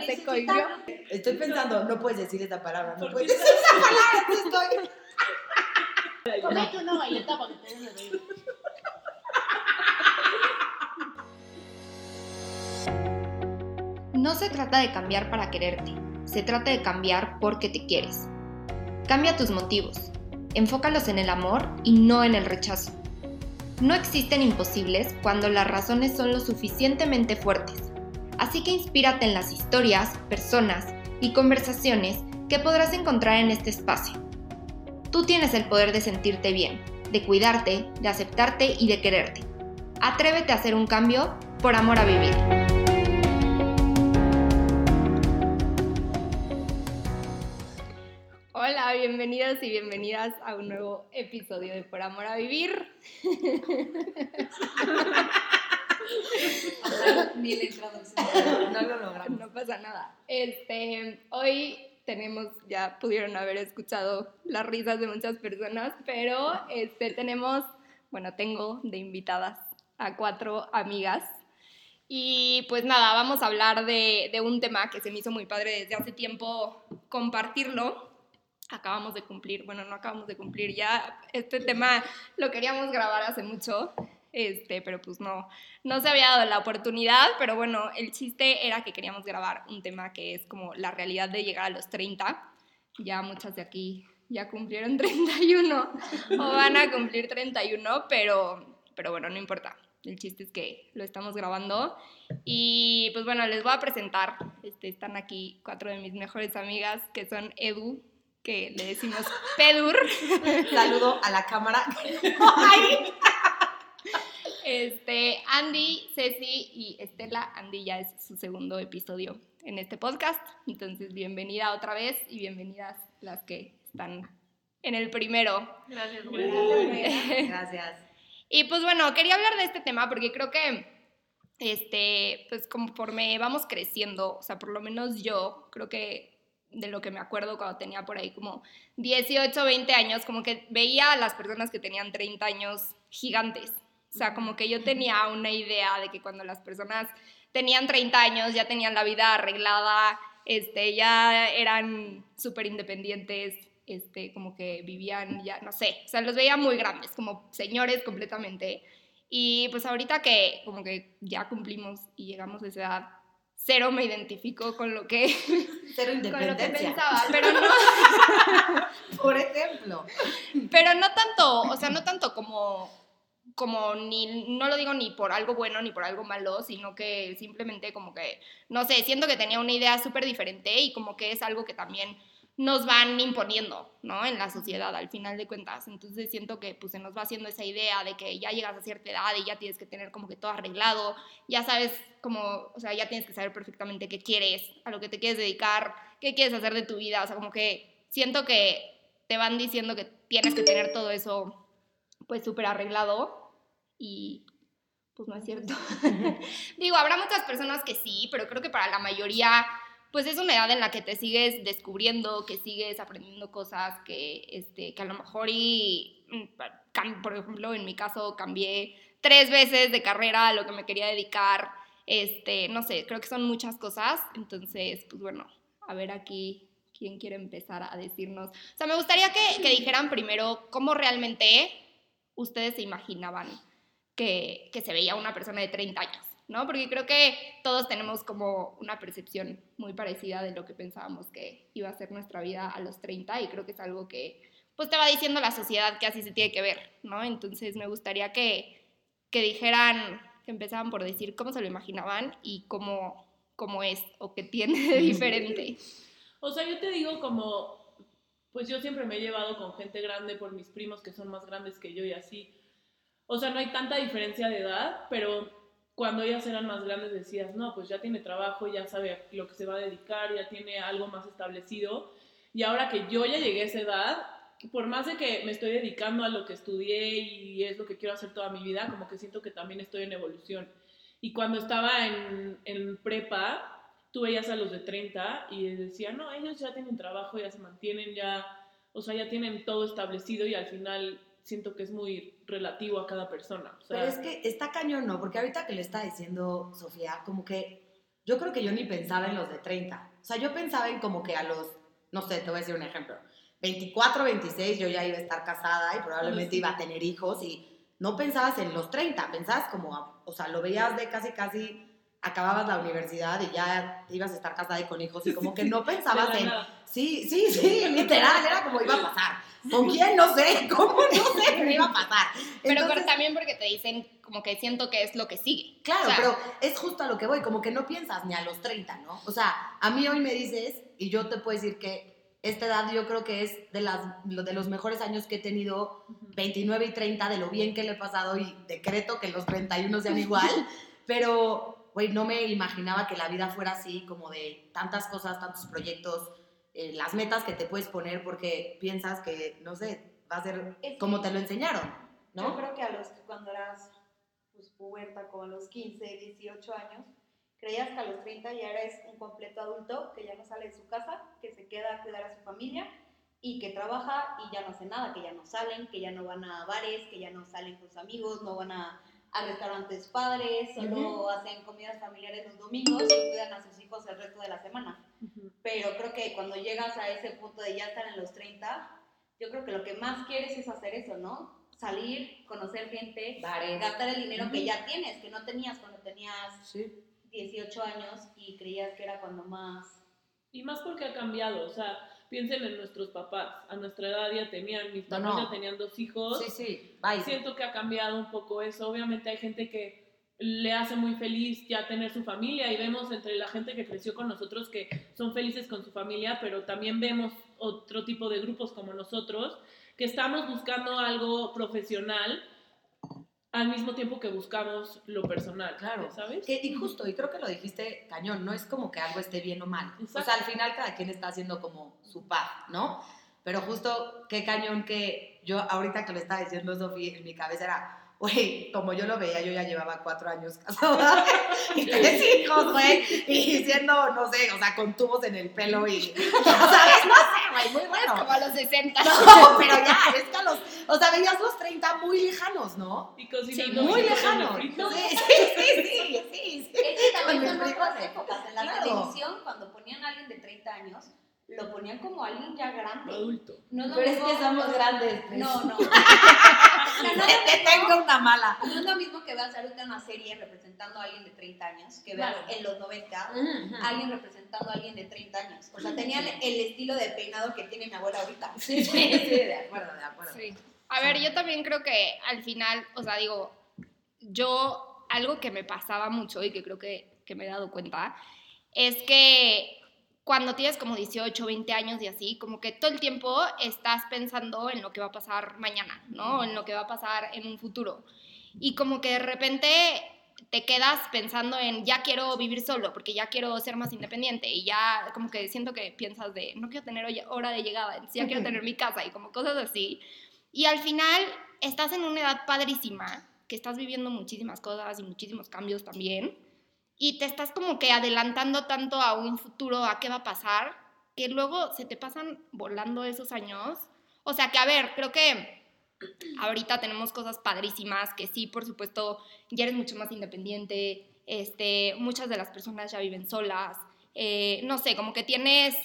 ya se cohibió. Estoy pensando, no puedes decir esa palabra, no puedes decir esa palabra, estoy... Comete una galleta para que te des reír. No se trata de cambiar para quererte, se trata de cambiar porque te quieres. Cambia tus motivos, enfócalos en el amor y no en el rechazo. No existen imposibles cuando las razones son lo suficientemente fuertes, así que inspírate en las historias, personas y conversaciones que podrás encontrar en este espacio. Tú tienes el poder de sentirte bien, de cuidarte, de aceptarte y de quererte. Atrévete a hacer un cambio por amor a vivir. Hola, bienvenidos y bienvenidas a un nuevo episodio de Por Amor a Vivir. Ni la introducción. No lo logramos. No pasa nada. Este, hoy tenemos, ya pudieron haber escuchado las risas de muchas personas, pero este, tenemos, bueno, tengo de invitadas a cuatro amigas. Y pues nada, vamos a hablar de, de un tema que se me hizo muy padre desde hace tiempo compartirlo. Acabamos de cumplir, bueno, no acabamos de cumplir ya, este tema lo queríamos grabar hace mucho, este, pero pues no, no se había dado la oportunidad, pero bueno, el chiste era que queríamos grabar un tema que es como la realidad de llegar a los 30. Ya muchas de aquí ya cumplieron 31 o van a cumplir 31, pero, pero bueno, no importa. El chiste es que lo estamos grabando. Y pues bueno, les voy a presentar. Este, están aquí cuatro de mis mejores amigas, que son Edu, que le decimos Pedur. Saludo a la cámara. Este, Andy, Ceci y Estela. Andy ya es su segundo episodio en este podcast. Entonces, bienvenida otra vez y bienvenidas las que están en el primero. Gracias, Gracias. Y pues bueno, quería hablar de este tema porque creo que, este, pues conforme vamos creciendo, o sea, por lo menos yo creo que de lo que me acuerdo cuando tenía por ahí como 18, 20 años, como que veía a las personas que tenían 30 años gigantes. O sea, como que yo tenía una idea de que cuando las personas tenían 30 años ya tenían la vida arreglada, este, ya eran súper independientes, este, como que vivían ya, no sé, o sea, los veía muy grandes, como señores completamente. Y pues ahorita que como que ya cumplimos y llegamos a esa edad, cero me identifico con lo que, Cero con lo que pensaba, pero no, Por ejemplo. pero no tanto, o sea, no tanto como, como ni, no lo digo ni por algo bueno ni por algo malo, sino que simplemente como que, no sé, siento que tenía una idea súper diferente y como que es algo que también nos van imponiendo, ¿no? En la sociedad, al final de cuentas. Entonces siento que pues se nos va haciendo esa idea de que ya llegas a cierta edad y ya tienes que tener como que todo arreglado, ya sabes como, o sea, ya tienes que saber perfectamente qué quieres, a lo que te quieres dedicar, qué quieres hacer de tu vida, o sea, como que siento que te van diciendo que tienes que tener todo eso pues súper arreglado y pues no es cierto. Digo, habrá muchas personas que sí, pero creo que para la mayoría pues es una edad en la que te sigues descubriendo, que sigues aprendiendo cosas, que, este, que a lo mejor y, mm, por ejemplo, en mi caso cambié tres veces de carrera a lo que me quería dedicar, este, no sé, creo que son muchas cosas, entonces, pues bueno, a ver aquí quién quiere empezar a decirnos. O sea, me gustaría que, que dijeran primero cómo realmente ustedes se imaginaban que, que se veía una persona de 30 años, ¿no? Porque creo que todos tenemos como una percepción muy parecida de lo que pensábamos que iba a ser nuestra vida a los 30 y creo que es algo que pues te va diciendo la sociedad que así se tiene que ver, ¿no? Entonces me gustaría que, que dijeran, que empezaban por decir cómo se lo imaginaban y cómo, cómo es o qué tiene de diferente. O sea, yo te digo como, pues yo siempre me he llevado con gente grande por mis primos que son más grandes que yo y así. O sea, no hay tanta diferencia de edad, pero cuando ellas eran más grandes decías, no, pues ya tiene trabajo, ya sabe lo que se va a dedicar, ya tiene algo más establecido. Y ahora que yo ya llegué a esa edad, por más de que me estoy dedicando a lo que estudié y es lo que quiero hacer toda mi vida, como que siento que también estoy en evolución. Y cuando estaba en, en prepa, tú veías a los de 30 y decían, no, ellos ya tienen trabajo, ya se mantienen, ya, o sea, ya tienen todo establecido y al final siento que es muy relativo a cada persona. O sea, Pero es que está cañón, ¿no? Porque ahorita que le está diciendo Sofía, como que yo creo que yo ni pensaba en los de 30. O sea, yo pensaba en como que a los, no sé, te voy a decir un ejemplo. 24, 26 yo ya iba a estar casada y probablemente iba a tener hijos y no pensabas en los 30, pensabas como, o sea, lo veías de casi, casi acababas la universidad y ya ibas a estar casada y con hijos y como que no pensabas en... Sí, sí, sí, literal, era como iba a pasar. ¿Con quién? No sé, ¿cómo? No sé, pero iba a pasar. Pero, Entonces, pero también porque te dicen como que siento que es lo que sigue. Claro, O sea, pero es justo a lo que voy, como que no piensas ni a los 30, ¿no? O sea, a mí hoy me dices, y yo te puedo decir que esta edad yo creo que es de, las, de los mejores años que he tenido, 29 y 30, de lo bien que le he pasado y decreto que los 31 sean igual, pero, güey, no me imaginaba que la vida fuera así, como de tantas cosas, tantos proyectos, eh, las metas que te puedes poner porque piensas que, no sé, va a ser Es como que te lo enseñaron, Yo ¿no? creo que a los cuando eras pues, puberta, como a los 15, 18 años, creías que a los 30 ya eres un completo adulto que ya no sale de su casa, que se queda a cuidar a su familia y que trabaja y ya no hace nada, que ya no salen, que ya no van a bares, que ya no salen con sus amigos, no van a, a restaurantes padres, solo hacen comidas familiares los domingos y cuidan a sus hijos el resto de la semana. Ujú. Pero creo que cuando llegas a ese punto de ya estar en los 30, yo creo que lo que más quieres es hacer eso, ¿no? Salir, conocer gente, Bares. gastar el dinero que Ujú. ya tienes, que no tenías cuando tenías Sí. 18 años y creías que era cuando más... Y más porque ha cambiado, o sea, piensen en nuestros papás. A nuestra edad ya tenían, mis No, papás no. ya tenían dos hijos. Sí, sí, bye. Siento que ha cambiado un poco eso. Obviamente hay gente que le hace muy feliz ya tener su familia y vemos entre la gente que creció con nosotros que son felices con su familia, pero también vemos otro tipo de grupos como nosotros que estamos buscando algo profesional al mismo tiempo que buscamos lo personal, Claro. ¿sabes? Que, y justo, y creo que lo dijiste cañón, no es como que algo esté bien o mal. O sea, al final cada quien está haciendo como su paz, ¿no? Pero justo, qué cañón que yo ahorita que lo estaba diciendo Sofía, en mi cabeza era, güey, como yo lo veía, yo ya llevaba cuatro años casada y tres hijos, güey, y siendo, no sé, o sea, con tubos en el pelo y, ¿sabes? No sé, güey, muy bueno. Como a los 60. No, pero ya, es que a los, o sea, veías los 30 muy lejanos, ¿no? Y cocinando Muy lejanos. Sí, sí, sí, sí, sí, sí. Es que también son otras épocas. En la televisión, cuando ponían a alguien de 30 años, lo ponían como alguien ya grande. Adulto. No es lo Pero es que somos grandes. pues. No, no. No lo Te tengo una mala. No es lo mismo que veas ahorita una serie representando a alguien de 30 años, que veas Claro. en los 90 a alguien representando a alguien de 30 años. O sea, tenían el estilo de peinado que tiene mi abuela ahorita. Sí, sí, sí, de acuerdo, de acuerdo. Sí. A ver, yo también creo que al final, o sea, digo, yo algo que me pasaba mucho y que creo que, que me he dado cuenta es que cuando tienes como 18, 20 años y así, como que todo el tiempo estás pensando en lo que va a pasar mañana, ¿no? En lo que va a pasar en un futuro. Y como que de repente te quedas pensando en ya quiero vivir solo, porque ya quiero ser más independiente y ya como que siento que piensas de no quiero tener hora de llegada, ya quiero tener mi casa y como cosas así. Y al final estás en una edad padrísima, que estás viviendo muchísimas cosas y muchísimos cambios también, y te estás como que adelantando tanto a un futuro, a qué va a pasar, que luego se te pasan volando esos años. O sea que, a ver, creo que ahorita tenemos cosas padrísimas, que sí, por supuesto, ya eres mucho más independiente, este, muchas de las personas ya viven solas, eh, no sé, como que tienes,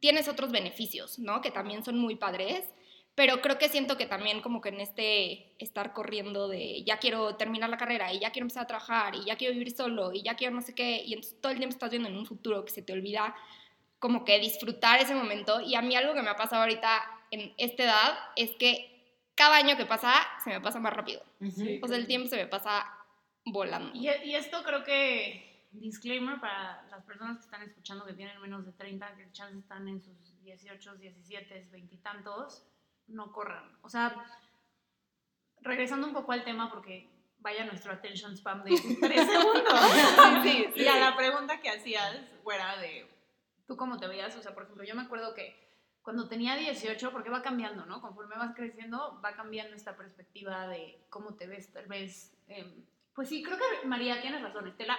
tienes otros beneficios, ¿no? Que también son muy padres, pero creo que siento que también como que en este estar corriendo de ya quiero terminar la carrera y ya quiero empezar a trabajar y ya quiero vivir solo y ya quiero no sé qué, y entonces todo el tiempo estás viendo en un futuro que se te olvida como que disfrutar ese momento. Y a mí algo que me ha pasado ahorita en esta edad es que cada año que pasa se me pasa más rápido. Sí. O sea, el tiempo se me pasa volando. Y, y esto creo que, disclaimer para las personas que están escuchando que tienen menos de 30, que chance están en sus 18, 17, 20 y tantos, no corran. O sea, regresando un poco al tema, porque vaya nuestro attention spam de 3 segundos. sí, Y a la pregunta que hacías, fuera de tú cómo te veías, o sea, por ejemplo, yo me acuerdo que cuando tenía 18, porque va cambiando, ¿no? Conforme vas creciendo, va cambiando esta perspectiva de cómo te ves, tal vez. eh, pues sí, creo que María, tienes razón, Estela.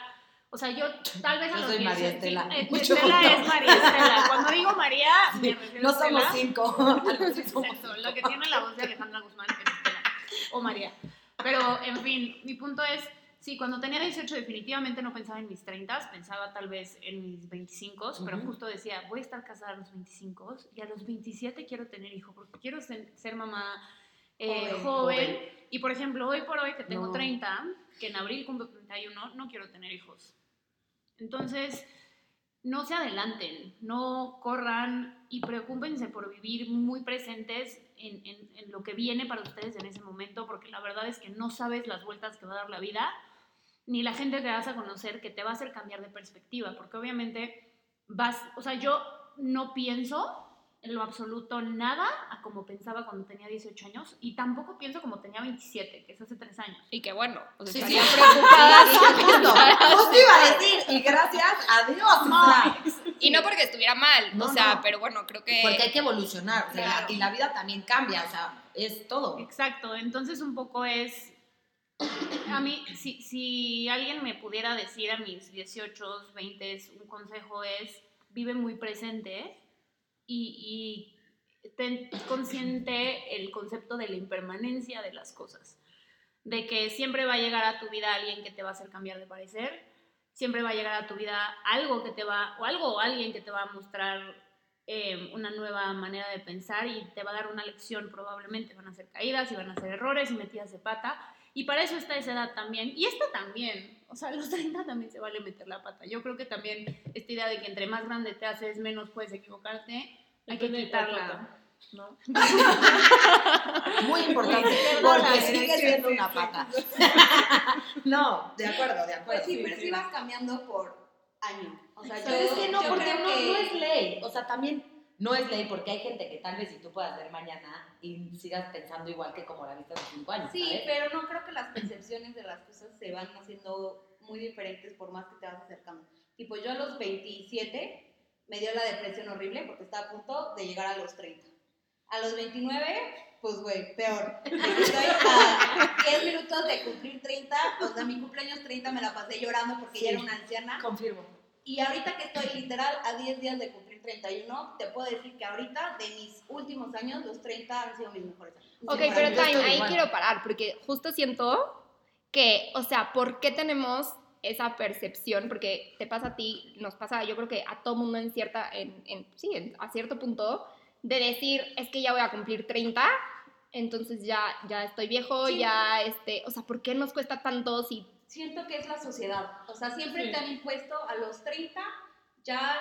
O sea, yo tal vez a Yo los soy 10, María sí, Estela, eh, mucho Estela gusto. es María Estela. Cuando digo María, me refiero No a somos Estela. cinco. Exacto, la que tiene la voz de Alejandra Guzmán es Estela o María. Pero, en fin, mi punto es sí, cuando tenía 18 definitivamente no pensaba en mis 30, pensaba tal vez en mis 25, pero Ujú. justo decía, voy a estar casada a los 25 y a los 27 quiero tener hijo, porque quiero ser, ser mamá eh, Joven. joven. Y por ejemplo, hoy por hoy que tengo No. 30, que en abril cumplo 31, no quiero tener hijos. Entonces, no se adelanten, no corran y preocúpense por vivir muy presentes en, en- en lo que viene para ustedes en ese momento, porque la verdad es que no sabes las vueltas que va a dar la vida, ni la gente que vas a conocer que te va a hacer cambiar de perspectiva, porque obviamente vas, o sea, yo no pienso en lo absoluto nada a como pensaba cuando tenía 18 años y tampoco pienso como tenía 27, que es hace 3 años. Y que bueno, pues Sí, estaría sí. preocupada. Sí, justo, justo iba a decir, y gracias a Dios, o sea, Y no porque estuviera mal, No, o sea, no. pero bueno, creo que... porque hay que evolucionar, o sea, Claro. la- y la vida también cambia, o sea, es todo. Exacto, entonces un poco es, a mí, si, si alguien me pudiera decir a mis 18, 20, un consejo es, vive muy presente y, y ten consciente el concepto de la impermanencia de las cosas, de que siempre va a llegar a tu vida alguien que te va a hacer cambiar de parecer, siempre va a llegar a tu vida algo que te va, o algo o alguien que te va a mostrar eh, una nueva manera de pensar y te va a dar una lección probablemente. Van a ser caídas y van a ser errores y metidas de pata. Y para eso está esa edad también. Y esta también. O sea, a los 30 también se vale meter la pata. Yo creo que también esta idea de que entre más grande te haces, menos puedes equivocarte, hay que quitarla. ¿no? Muy importante, porque sí, sigue sí, siendo sí, una sí. pata. No, de acuerdo, de Pues acuerdo. sí, pero sí vas cambiando por año. O sea, Pero es que no, yo porque no, que- no es ley. O sea, también no es ley porque hay gente que tal vez si tú puedas ver mañana y sigas pensando igual que como la viste hace cinco años. Sí, ¿sabes? pero no creo que las percepciones de las cosas se van haciendo muy diferentes por más que te vas acercando. Tipo, yo a los 27 me dio la depresión horrible porque estaba a punto de llegar a los 30. A los 29, pues güey, peor. Estoy a 10 minutos de cumplir 30, o sea, mi cumpleaños 30 me la pasé llorando porque ya Sí. era una anciana. Confirmo. Y ahorita que estoy literal a 10 días de cumplir 31, te puedo decir que ahorita, de mis últimos años, los 30 han sido mis mejores años. Ok, Sin pero. Time, ahí igual. quiero parar, porque justo siento que, o sea, ¿por qué tenemos esa percepción? Porque te pasa a ti, nos pasa, yo creo que a todo mundo en cierta, en, en- sí, en- a cierto punto, de decir, es que ya voy a cumplir 30, entonces ya, ya estoy viejo, Sí. ya, este, o sea, ¿por qué nos cuesta tanto si Siento que es la sociedad. O sea, siempre Sí. te han impuesto a los 30, ya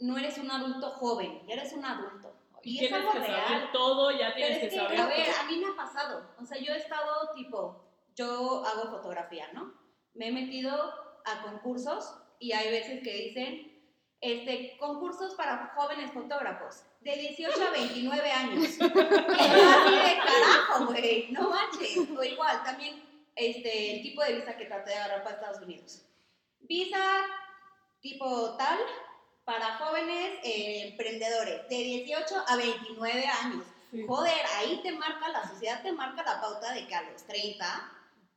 no eres un adulto joven, ya eres un adulto. Y es tienes algo que real. saber todo, ya Pero tienes es que, que, saber a ver, todo. a mí me ha pasado. O sea, yo he estado tipo, yo hago fotografía, ¿no? Me he metido a concursos y hay veces que dicen, este, concursos para jóvenes fotógrafos, de 18 a 29 años. Y yo así de carajo, güey, no manches. O igual, también este, el tipo de visa que traté de agarrar para Estados Unidos. Visa tipo tal para jóvenes eh, emprendedores, de 18 a 29 años. Sí. Joder, ahí te marca, la sociedad te marca la pauta de que a los 30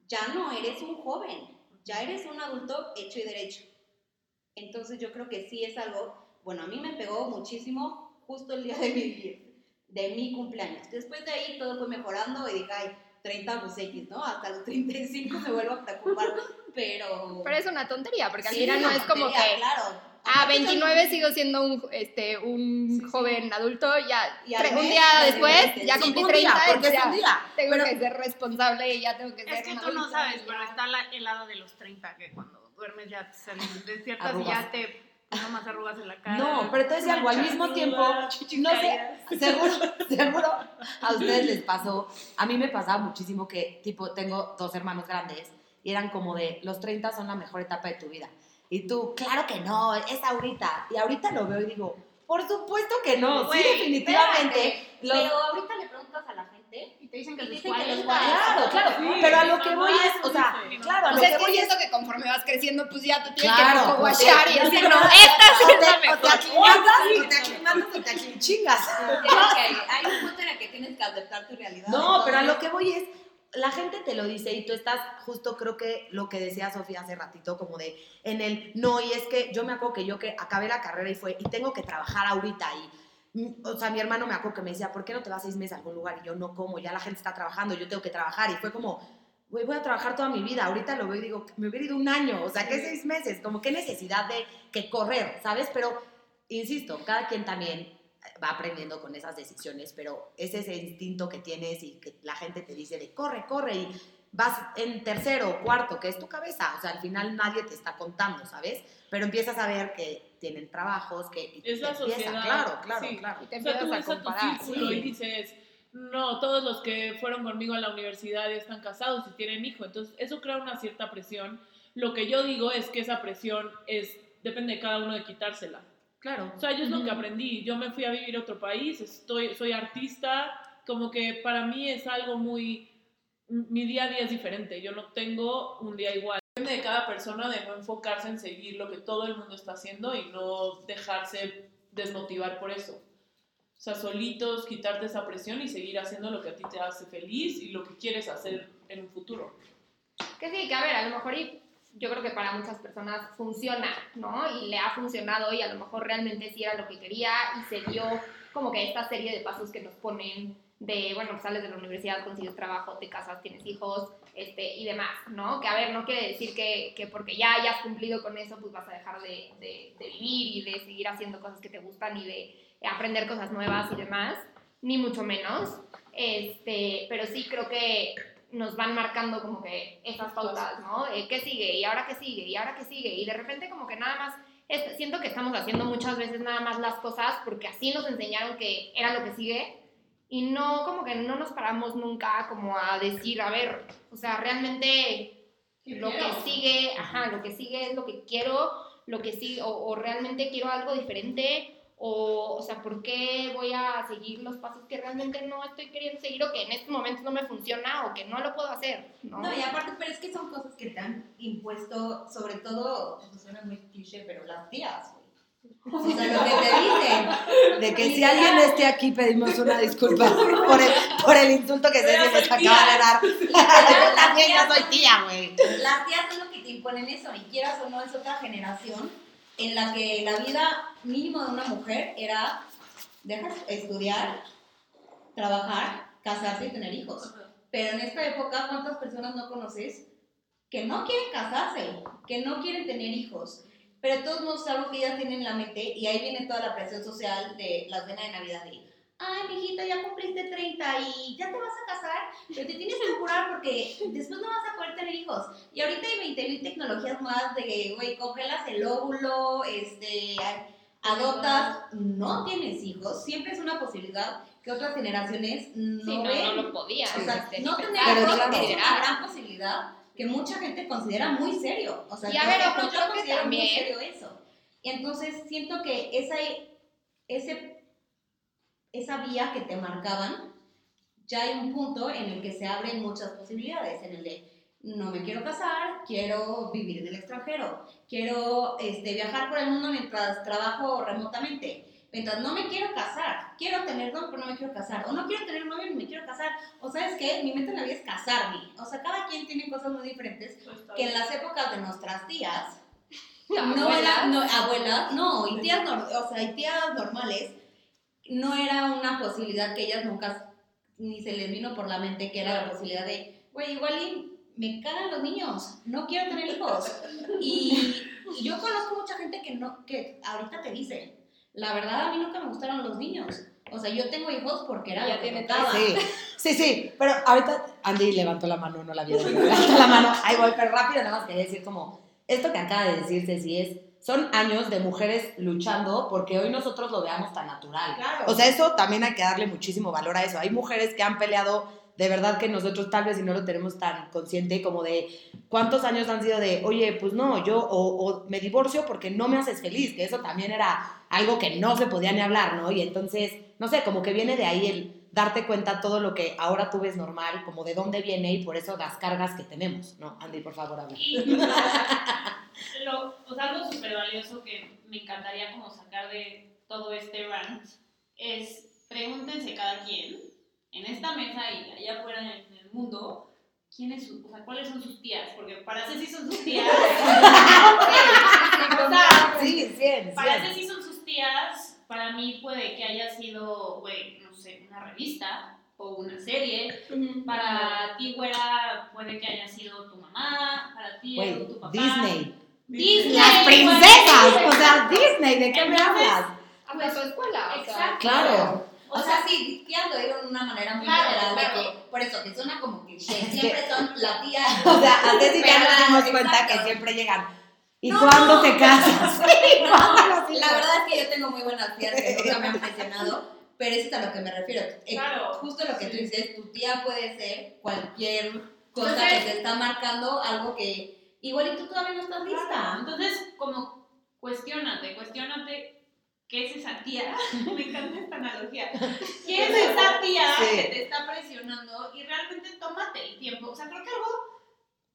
ya no eres un joven, ya eres un adulto hecho y derecho. Entonces yo creo que sí es algo, bueno, a mí me pegó muchísimo justo el día de mi, de mi cumpleaños. Después de ahí todo fue mejorando y dije, ay, 30 pues X, ¿no? Hasta los 35 me vuelvo a preocupar, pero... Pero es una tontería, porque al Sí, final no es como tontería, que Claro. A Aparte son- 29 sigo siendo un, este, un Sí, sí. joven adulto, ya Y al tre- un día ya después diferente. ya Sí, cumplí un 30, día, porque es ya un día. tengo Pero- que ser responsable y ya tengo que ser Es que tú no sabes, y pero ya. está la, el lado de los 30, que cuando duermes ya te salen, despiertas y ya te nomás arrugas en la cara. No, pero te decía algo, al mismo tiempo, no sé, seguro, seguro a ustedes les pasó, a mí me pasaba muchísimo que, tipo, tengo dos hermanos grandes y eran como de, los 30 son la mejor etapa de tu vida. Y tú, claro que no, es ahorita. Y ahorita lo veo y digo, por supuesto que no, Güey, sí, definitivamente. Espérate, los- Pero ahorita le preguntas a la gente Y te dicen que Y los dicen que 40. Claro, claro, Sí, pero a lo que voy es, o sea, dice. claro, a O lo sea, que es que voy es siento que conforme vas creciendo, pues ya te tienes Claro, que pues, guachar y sí, decir, sí, no, esta sí o es te, la o te mejor. aclimatas y te aclimatas y te aclinchingas. hay un punto en el que tienes que aceptar tu realidad. No, pero a lo que voy es, la gente te lo dice y tú estás justo creo que lo que decía Sofía hace ratito, como de en el no, y es que yo me acuerdo que yo que acabé la carrera y fue, y tengo que trabajar ahorita y, mm, o sea, mi hermano me acuerdo que me decía, ¿por qué no te vas seis meses a algún lugar? Y yo no como, ya la gente está trabajando, yo tengo que trabajar y fue como, güey, voy a trabajar toda mi vida. Ahorita lo veo y digo, me hubiera ido un año, o sea, ¿qué seis meses? Como qué necesidad de que correr, ¿sabes? Pero, insisto, cada quien también va aprendiendo con esas decisiones, pero es ese instinto que tienes y que la gente te dice de corre, corre y vas en tercero o cuarto, que es tu cabeza, o sea, al final nadie te está contando, ¿sabes? Pero empiezas a ver que tienen trabajos, que y Es la empieza, sociedad, claro, claro, sí. claro. Y te O sea, tú empiezas a ves a tu comparar. círculo sí. y dices, no, todos los que fueron conmigo a la universidad ya están casados y tienen hijo. Entonces, eso crea una cierta presión. Lo que yo digo es que esa presión es, depende de cada uno de quitársela. Claro. O sea, yo es lo que aprendí. Yo me fui a vivir a otro país, estoy, soy artista, como que para mí es algo muy... Mi día a día es diferente, yo no tengo un día igual. Depende de cada persona de no enfocarse en seguir lo que todo el mundo está haciendo y no dejarse desmotivar por eso. O sea, solitos, quitarte esa presión y seguir haciendo lo que a ti te hace feliz y lo que quieres hacer en un futuro. Que sí, que a ver, a lo mejor y yo creo que para muchas personas funciona, ¿no? Y le ha funcionado y a lo mejor realmente sí era lo que quería y se dio como que esta serie de pasos que nos ponen de, bueno, sales de la universidad, consigues trabajo, te casas, tienes hijos, este, y demás, ¿no? Que a ver, no quiere decir que, que porque ya hayas cumplido con eso, pues vas a dejar de, de, de vivir y de seguir haciendo cosas que te gustan y de aprender cosas nuevas y demás, ni mucho menos, este, pero sí creo que nos van marcando como que esas pautas, ¿no? Eh, ¿Qué sigue? ¿Y ahora qué sigue? ¿Y ahora qué sigue? Y de repente como que nada más, es- siento que estamos haciendo muchas veces nada más las cosas porque así nos enseñaron que era lo que sigue y no, como que no nos paramos nunca como a decir, a ver, o sea, realmente lo que sigue, ajá, lo que sigue es lo que quiero, lo que sigue, o, o realmente quiero algo diferente, o, o sea, ¿por qué voy a seguir los pasos que realmente no estoy queriendo seguir o que en estos momentos no me funciona o que no lo puedo hacer? No, No, y aparte, pero es que son cosas que te han impuesto, sobre todo, pues suena muy cliché, pero las tías, güey. O sea, lo que te dicen. De que si alguien esté aquí pedimos una disculpa por el, por el insulto que les soy acaba tía. de dar. Yo también ya soy tía, güey. Las tías son lo que te imponen eso, y quieras o no, es otra generación en la que la vida mínimo de una mujer era dejar estudiar, trabajar, casarse y tener hijos. Pero en esta época, ¿cuántas personas no conoces que no quieren casarse, que no quieren tener hijos? Pero todos modos es algo que ellas tienen en la mente y ahí viene toda la presión social de la cena de Navidad de, ay, mijita, ya cumpliste 30 y ya te vas a casar, pero te tienes que curar porque después no vas a poder tener hijos. Y ahorita hay 20.000 tecnologías más de, güey, congelas el óvulo, este, adoptas, no tienes hijos, siempre es una posibilidad que otras generaciones no Sí, no, ven. no lo podía. O sea, no tener hijos es una gran posibilidad que mucha gente considera muy serio. O sea, Y a yo- ver, yo ojo, creo que considero muy serio eso. Y entonces siento que esa, ese, esa vía que te marcaban, ya hay un punto en el que se abren muchas posibilidades, en el de no me quiero casar, quiero vivir en el extranjero, quiero este, viajar por el mundo mientras trabajo remotamente. Mientras no me quiero casar, quiero tener novio, pero no me quiero casar. O no quiero tener novio ni me quiero casar. O sabes qué, mi mente en la vida es casarme. O sea, cada quien tiene cosas muy diferentes que en las épocas de nuestras tías no Abuelas. no, abuelas, no, y tías, o sea, y tías normales, no era una posibilidad que ellas nunca, ni se les vino por la mente que era la posibilidad de, güey, igual y me cagan los niños, no quiero tener hijos. Y, y yo conozco mucha gente que no, que ahorita te dice, la verdad a mí nunca me gustaron los niños. O sea, yo tengo hijos porque era Ya lo que. Sí, sí, sí. Pero ahorita Andy levantó la mano, no la vieron. Levantó la mano. Ahí voy, pero rápido nada más quería decir como, esto que acaba de decir Ceci es, son años de mujeres luchando porque hoy nosotros lo veamos tan natural. Claro. O sea, eso también hay que darle muchísimo valor a eso. Hay mujeres que han peleado de verdad que nosotros tal vez si no lo tenemos tan consciente como de cuántos años han sido de, oye, pues no, yo o, o me divorcio porque no me haces feliz, que eso también era algo que no se podía ni hablar, ¿no? Y entonces, no sé, como que viene de ahí el darte cuenta todo lo que ahora tú ves normal, como de dónde viene y por eso las cargas que tenemos, ¿no? Andy, por favor, habla. Y lo, o sea, algo súper valioso que me encantaría como sacar de todo este rant es pregúntense cada quien en esta mesa y allá afuera en el, mundo quién es su, o sea, cuáles son sus tías, porque para Ceci son sus tías. o sea, Sí, 100, para 100. Ceci son sus tías, para mí puede que haya sido, güey, sé, una revista, o una serie. Para ti, güera, puede que haya sido tu mamá, para ti, Edu, tu papá. Disney. Disney. Las princesas. O sea, Disney, ¿de qué me hablas? Hasta tu escuela. o sea. Exacto. Claro. O sea, sí, tías lo digo de una manera muy Claro, general, claro. de que, por eso, que suena como que siempre son la tía. O sea, antes ya nos dimos cuenta exacto. que siempre llegan. ¿Y No. cuándo te casas? Sí, ¿cuándo los hijos? La verdad es que yo tengo muy buenas tías que nunca me han presionado, pero eso es a lo que me refiero. Eh, Claro. Justo lo que tú dices, tu tía puede ser cualquier cosa Entonces- que te está marcando, algo que igual y tú todavía no estás lista. Entonces, como cuestiónate, cuestiónate qué es esa tía. Me encanta esta analogía. ¿Qué es esa tía Sí. que te está presionando? Y realmente tómate el tiempo. O sea, creo que algo,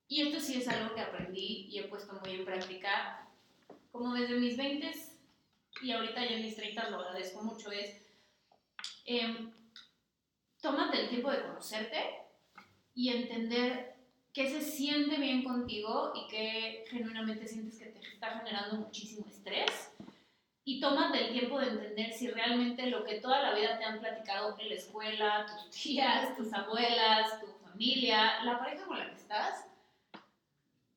y esto sí es algo que aprendí y he puesto muy en práctica, como desde mis 20 y ahorita ya en mis 30 lo agradezco mucho, es em, tómate el tiempo de conocerte y entender qué se siente bien contigo y qué genuinamente sientes que te está generando muchísimo estrés. Y tómate el tiempo de entender si realmente lo que toda la vida te han platicado en la escuela, tus tías, tus abuelas, tu familia, la pareja con la que estás,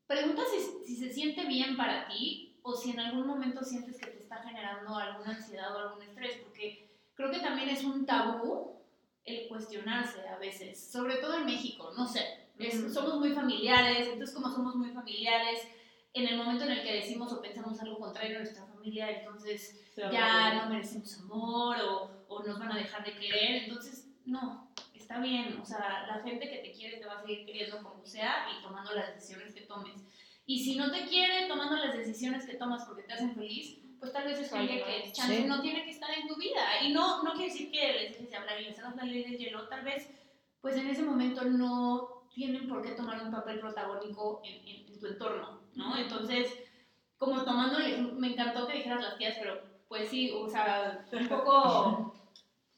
pregunta si, si se siente bien para ti o si en algún momento sientes que te está generando alguna ansiedad o algún estrés, porque creo que también es un tabú el cuestionarse a veces, sobre todo en México, no sé, es- somos muy familiares, entonces como somos muy familiares, en el momento en el que decimos o pensamos algo contrario a nuestra familia, entonces habla ya no merecemos amor o, o nos van a dejar de querer, entonces no, está bien, o sea, la gente que te quiere te va a seguir queriendo como sea y tomando las decisiones que tomes. Y si no te quiere tomando las decisiones que tomas porque te hacen feliz, pues tal vez es gente que chance Sí. no tiene que estar en tu vida. Y no, no quiere decir que les dejes de hablar y les hagas la ley del hielo, tal vez pues en ese momento no tienen por qué tomar un papel protagónico en, en- en tu entorno, ¿no? Entonces, como ejemplo- me encantó que dijeras las tías, pero pues sí, o sea, un poco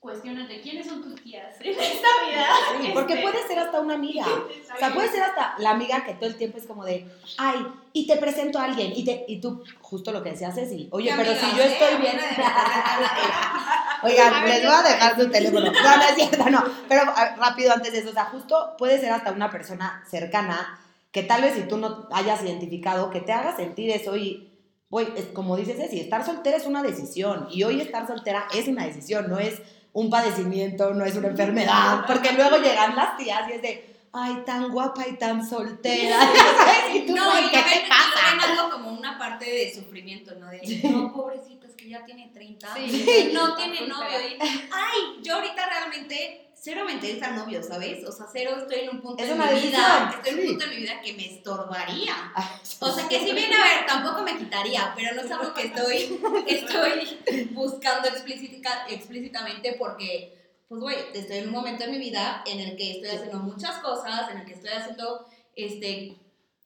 cuestionate, ¿quiénes son tus tías en esta vida? Sí, porque Este, puede ser hasta una amiga. O sea, puede ser hasta la amiga que todo el tiempo es como de, ay, y te presento a alguien. Y, te, y tú, justo lo que decías Ceci, oye, ¿Qué pero si yo eh? estoy mí bien. Oigan, les voy a dejar su teléfono. No, no es cierto, no. Pero rápido antes de eso, o sea, justo puede ser hasta una persona cercana que tal vez si tú no hayas identificado, que te haga sentir eso y, güey, como dices Ceci, estar soltera es una decisión y hoy estar soltera es una decisión, no es un padecimiento, no es una enfermedad, porque luego llegan las tías y es de, ay, tan guapa y tan soltera. y tú, No, y ¿qué ven, te pasa? y lo ven algo como una parte de sufrimiento, ¿no? De, no, pobrecita, es que ya tiene 30, Sí. no tiene novio. Y, ay, yo ahorita realmente, cero me interesa novio, ¿sabes? O sea, cero estoy en un punto Es una mi decisión, vida, estoy en un punto en mi vida que me estorbaría. Ay, O sea, que si viene a ver, tampoco me quitaría, pero no es algo que estoy, estoy buscando explícita- explícitamente porque, pues, güey, estoy en un momento en mi vida en el que estoy haciendo muchas cosas, en el que estoy haciendo, este,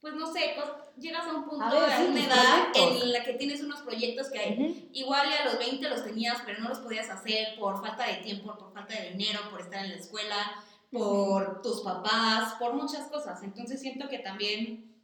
pues, no sé, cos- llegas a un punto, A ver, a sí, una tus edad proyectos. en la que tienes unos proyectos que Ujú. igual ya a los 20 los tenías, pero no los podías hacer por falta de tiempo, por falta de dinero, por estar en la escuela, por tus papás, por muchas cosas. Entonces siento que también,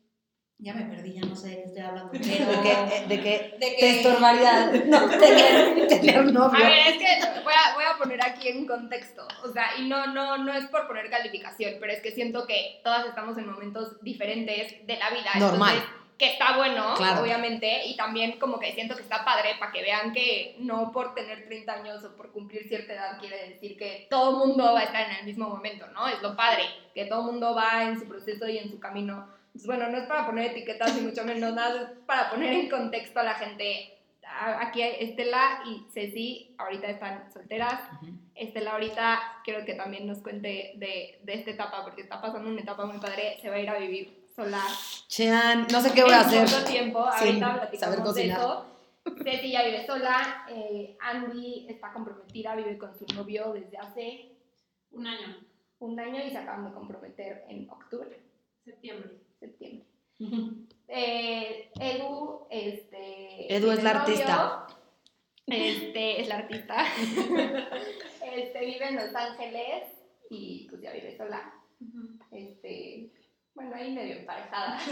ya me perdí, ya no sé de qué estoy hablando, pero De eh, de que de te que estorbaría no tener, tener novio. A ver, es que voy a, voy a poner aquí en contexto, o sea, y no, no, no es por poner calificación, pero es que siento que todas estamos en momentos diferentes de la vida. Normal. Entonces, que está bueno, Claro. obviamente, y también como que siento que está padre para que vean que no por tener 30 años o por cumplir cierta edad quiere decir que todo mundo va a estar en el mismo momento, ¿no? Es lo padre, que todo mundo va en su proceso y en su camino. Pues bueno, no es para poner etiquetas ni mucho menos nada, es para poner en contexto a la gente. A- Aquí Estela y Ceci ahorita están solteras. Ujú. Estela ahorita quiero que también nos cuente de, de esta etapa, porque está pasando una etapa muy padre. Se va a ir a vivir sola Chan, no sé qué voy a en hacer. poco tiempo. Ahorita platicamos saber de cocinar. eso. Ceci ya vive sola. eh, Andy está comprometida, vive con su novio desde hace Un año, un año y se acaban de comprometer en octubre, septiembre. Septiembre. Eh, Edu, este. Edu es la novio, artista. Este, es la artista. este, vive en Los Ángeles y pues ya vive sola. Este, bueno, ahí medio emparejada.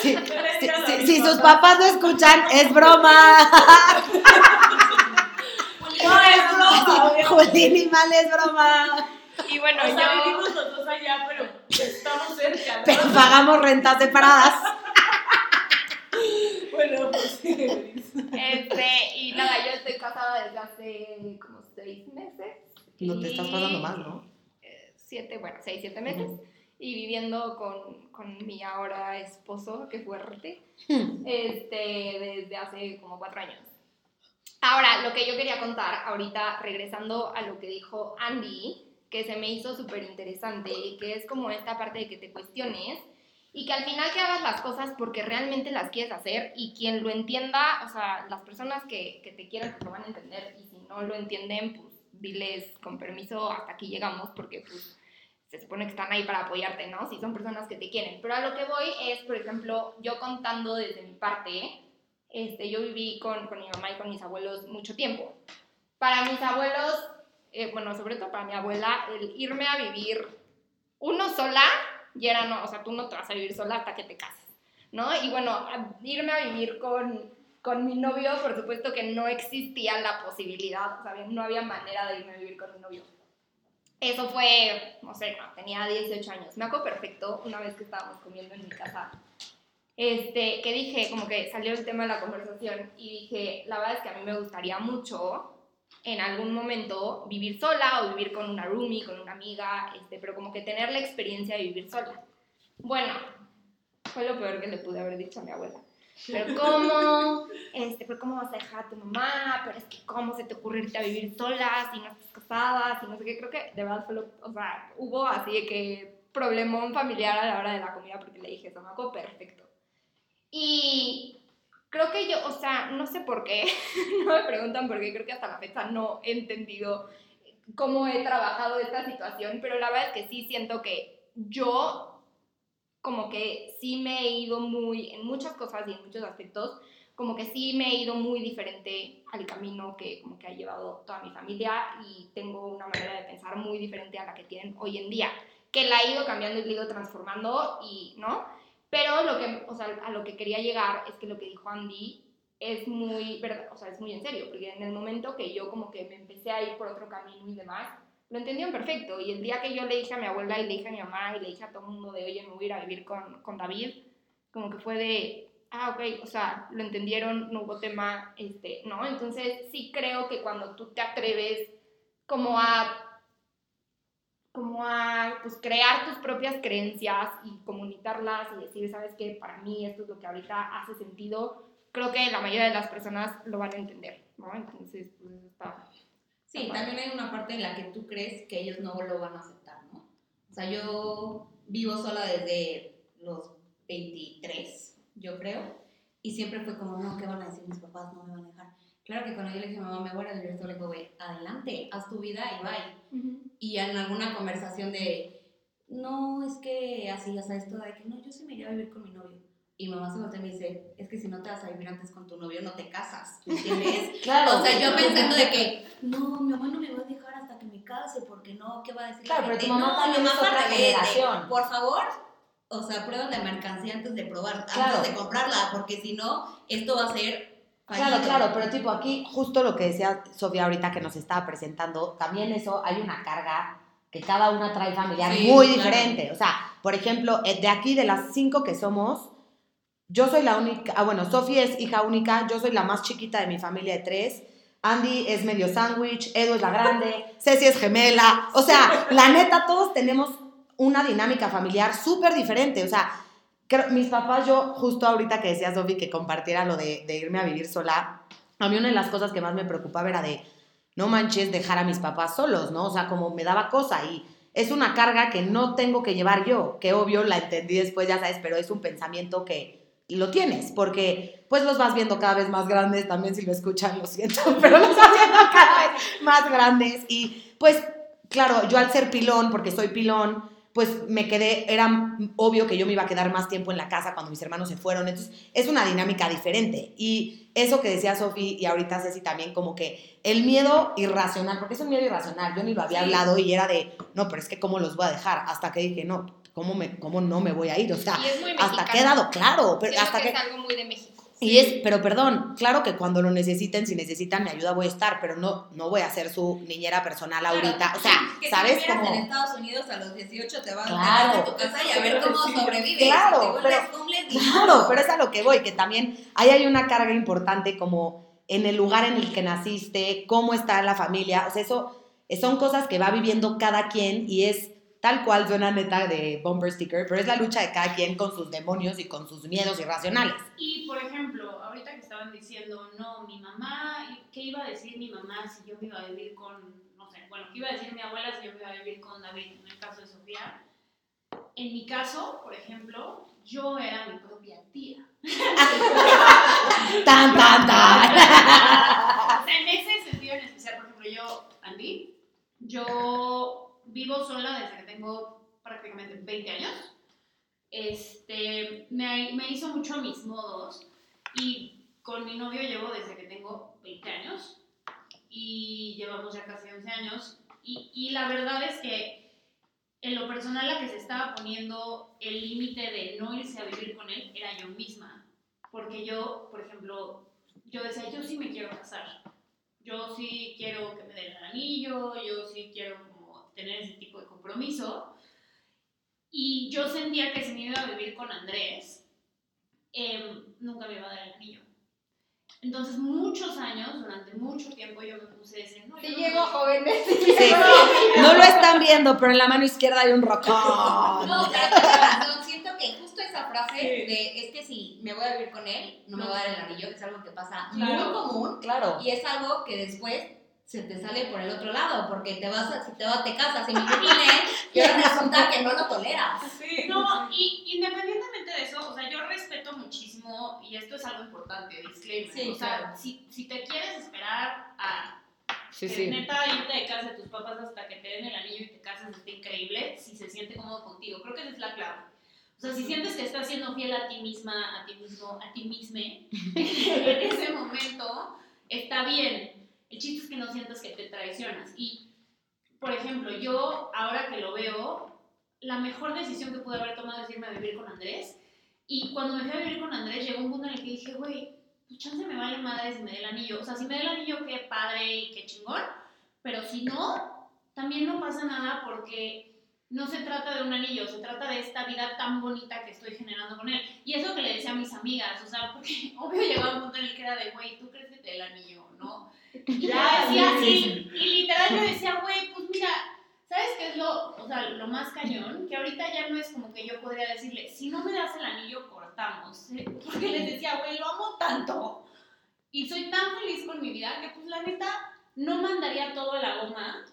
Sí, sí, sí, si sus papás- no escuchan, es broma. No, es broma. Juli, mal es broma. Y bueno, O sea, yo... vivimos los dos allá, pero estamos cerca. ¿no? Pero pagamos rentas separadas. Bueno, pues sí. Este, y nada, yo estoy casada desde hace como seis meses. No te estás pasando mal, ¿no? eh, siete, bueno, seis, siete meses. Y viviendo con, con mi ahora esposo, que fuerte, Hmm. este, desde hace como cuatro años. Ahora, lo que yo quería contar, ahorita regresando a lo que dijo Andy, que se me hizo súper interesante que es como esta parte de que te cuestiones y que al final que hagas las cosas porque realmente las quieres hacer y quien lo entienda, o sea, las personas que, que te quieren pues lo van a entender y si no lo entienden, pues diles con permiso, hasta aquí llegamos porque pues se supone que están ahí para apoyarte, ¿no? Si son personas que te quieren. Pero a lo que voy es, por ejemplo, yo contando desde mi parte, este, yo viví con, con mi mamá y con mis abuelos mucho tiempo. Para mis abuelos, eh, bueno, sobre todo para mi abuela, el irme a vivir uno sola, y era, no, o sea, tú no te vas a vivir sola hasta que te cases, ¿no? Y bueno, irme a vivir con, con mi novio, por supuesto que no existía la posibilidad, o sea, no había manera de irme a vivir con mi novio. Eso fue, no sé, tenía 18 años. Me acuerdo perfecto una vez que estábamos comiendo en mi casa. Este, que dije, como que salió el tema de la conversación y dije, la verdad es que a mí me gustaría mucho en algún momento vivir sola o vivir con una roomie, con una amiga, este, pero como que tener la experiencia de vivir sola. Bueno, fue lo peor que le pude haber dicho a mi abuela. Pero ¿cómo? Este, pero ¿cómo vas a dejar a tu mamá? Pero es que ¿cómo se te ocurre irte a vivir sola si no estás casada? Si no sé qué. Creo que de verdad fue lo, o sea, hubo así de que problemón familiar a la hora de la comida porque le dije, eso me perfecto. Y creo que yo, o sea, no sé por qué, no me preguntan por qué, creo que hasta la fecha no he entendido cómo he trabajado esta situación, pero la verdad es que sí siento que yo como que sí me he ido muy, en muchas cosas y en muchos aspectos, como que sí me he ido muy diferente al camino que como que ha llevado toda mi familia y tengo una manera de pensar muy diferente a la que tienen hoy en día, que la he ido cambiando y la he ido transformando y, ¿no? Pero lo que, o sea, a lo que quería llegar es que lo que dijo Andy es muy, verdad, o sea, es muy en serio, porque en el momento que yo como que me empecé a ir por otro camino y demás, lo entendieron perfecto. Y el día que yo le dije a mi abuela y le dije a mi mamá y le dije a todo el mundo de, oye, me voy a ir a vivir con, con David, como que fue de, ah, ok, o sea, lo entendieron, no hubo tema, este, ¿no? Entonces sí creo que cuando tú te atreves como a como a pues, crear tus propias creencias y comunicarlas y decir, sabes qué, para mí esto es lo que ahorita hace sentido, creo que la mayoría de las personas lo van a entender, ¿no? Entonces, pues está... Sí, también hay una parte en la que tú crees que ellos no lo van a aceptar, ¿no? O sea, yo vivo sola desde los 23, yo creo, y siempre fue como, no, ¿qué van a decir mis papás? No me van a dejar. Claro que cuando yo le dije a mi mamá, me voy a sola, le digo, adelante, haz tu vida y bye. Y en alguna conversación de, no, es que así, ya sabes, toda de que no, yo sí me iría a vivir con mi novio. Y mamá se voltea y me dice, es que si no te vas a vivir antes con tu novio, no te casas, ¿me entiendes? Claro. O sea, yo pensando de que, no, mi mamá no me va a dejar hasta que me case, porque no, ¿qué va a decir? la Claro, pero tu mamá no, también mamá, es otra generación. Por favor, o sea, prueba la mercancía antes de probar, Claro. antes de comprarla, porque si no, esto va a ser Claro, claro, pero tipo aquí, justo lo que decía Sofía ahorita que nos estaba presentando, también eso hay una carga que cada una trae familiar Sí, muy claro. diferente. O sea, por ejemplo, eh, de aquí, de las cinco que somos, yo soy la única, ah, bueno, Sofía es hija única, yo soy la más chiquita de mi familia de tres, Andy es medio sándwich, Edu es la grande, Ceci es gemela, o sea, la neta, todos tenemos una dinámica familiar súper diferente, o sea, creo- mis papás, yo justo ahorita que decía Sofi que compartiera lo de, de irme a vivir sola, a mí una de las cosas que más me preocupaba era de, no manches, dejar a mis papás solos, ¿no? O sea, como me daba cosa y es una carga que no tengo que llevar yo, que obvio la entendí después, ya sabes, pero es un pensamiento que lo tienes, porque pues los vas viendo cada vez más grandes, también si lo escuchan, lo siento, pero los vas viendo cada vez más grandes y pues claro, yo al ser pilón, porque soy pilón, pues me quedé, era obvio que yo me iba a quedar más tiempo en la casa cuando mis hermanos se fueron, entonces es una dinámica diferente. Y eso que decía Sofi y ahorita Ceci también, como que el miedo irracional, porque es un miedo irracional, yo ni lo había Sí. hablado y era de, no, pero es que cómo los voy a dejar, hasta que dije, no, ¿cómo, me, cómo no me voy a ir? O sea, hasta mexicano. que he dado claro, pero hasta que que... es algo muy de México. Y es, pero perdón, claro que cuando lo necesiten, si necesitan mi ayuda voy a estar, pero no, no voy a ser su niñera personal ahorita. O sea, Que ¿sabes? si Como... en Estados Unidos a los 18 te van Claro. a tu casa y a ver cómo sobrevives. Claro, pero- homeless Claro, pero es a lo que voy, que también ahí hay una carga importante como en el lugar en el que naciste, cómo está la familia, o sea, eso son cosas que va viviendo cada quien y es tal cual suena neta de bumper sticker, pero es la lucha de cada quien con sus demonios y con sus miedos irracionales. Y por ejemplo, ahorita que estaban diciendo, no, mi mamá, ¿qué iba a decir mi mamá si yo me iba a vivir con, no sé, bueno, qué iba a decir mi abuela si yo me iba a vivir con David, en el caso de Sofía? En mi caso, por ejemplo, yo era mi propia tía. Tan, tan, tan. O sea, en ese sentido en especial, por ejemplo, yo, Andy, yo vivo sola desde que tengo prácticamente 20 años. Este, me, me hizo mucho a mis modos y con mi novio llevo desde que tengo 20 años y llevamos ya casi 11 años y, y la verdad es que en lo personal la que se estaba poniendo el límite de no irse a vivir con él era yo misma porque yo, por ejemplo, yo decía, yo sí me quiero casar. Yo sí quiero que me den el anillo, yo sí quiero tener ese tipo de compromiso. Y yo sentía que si me iba a vivir con Andrés, em, nunca me iba a dar el anillo. Entonces, muchos años, durante mucho tiempo, yo me puse ese, no, Sí no llego, voy". jóvenes. Sí. No lo están viendo, pero en la mano izquierda hay un rocón. No, razón. Siento que justo esa frase Sí. de es que si me voy a vivir con él, no me va a dar el anillo, que es algo que pasa Claro. muy común Claro. y es algo que después se te sale por el otro lado, porque te vas a, si te, vas, te casas y él, y resulta que no lo toleras. Sí. No, y independientemente de eso, o sea, yo respeto muchísimo, y esto es algo importante, disclaimer. Sí, o sea, claro. si, si te quieres esperar a Sí, que sí. neta irte de casa de tus papás hasta que te den el anillo y te casas está increíble, si se siente cómodo contigo. Creo que esa es la clave. O sea, si sientes que estás siendo fiel a ti misma, a ti mismo, a ti misma, en ese momento, está bien. El chiste es que no sientas que te traicionas. Y, por ejemplo, yo, ahora que lo veo, la mejor decisión que pude haber tomado es irme a vivir con Andrés. Y cuando me fui a vivir con Andrés, llegó un punto en el que dije, güey, pues chance me vale madre si me dé el anillo. O sea, si me da el anillo, qué padre y qué chingón. Pero si no, también no pasa nada porque no se trata de un anillo, se trata de esta vida tan bonita que estoy generando con él. Y eso que le decía a mis amigas, o sea, porque obvio llegaba un punto en el que era de, güey, ¿tú crees que te da el anillo, no? Y yo Ya, decía sí, así, y literal yo decía, güey, pues mira, ¿sabes qué es lo, o sea, lo más cañón? Que ahorita ya no es como que yo podría decirle, si no me das el anillo, cortamos. Porque les decía, güey, lo amo tanto. Y soy tan feliz con mi vida que, pues, la neta, no mandaría todo a la goma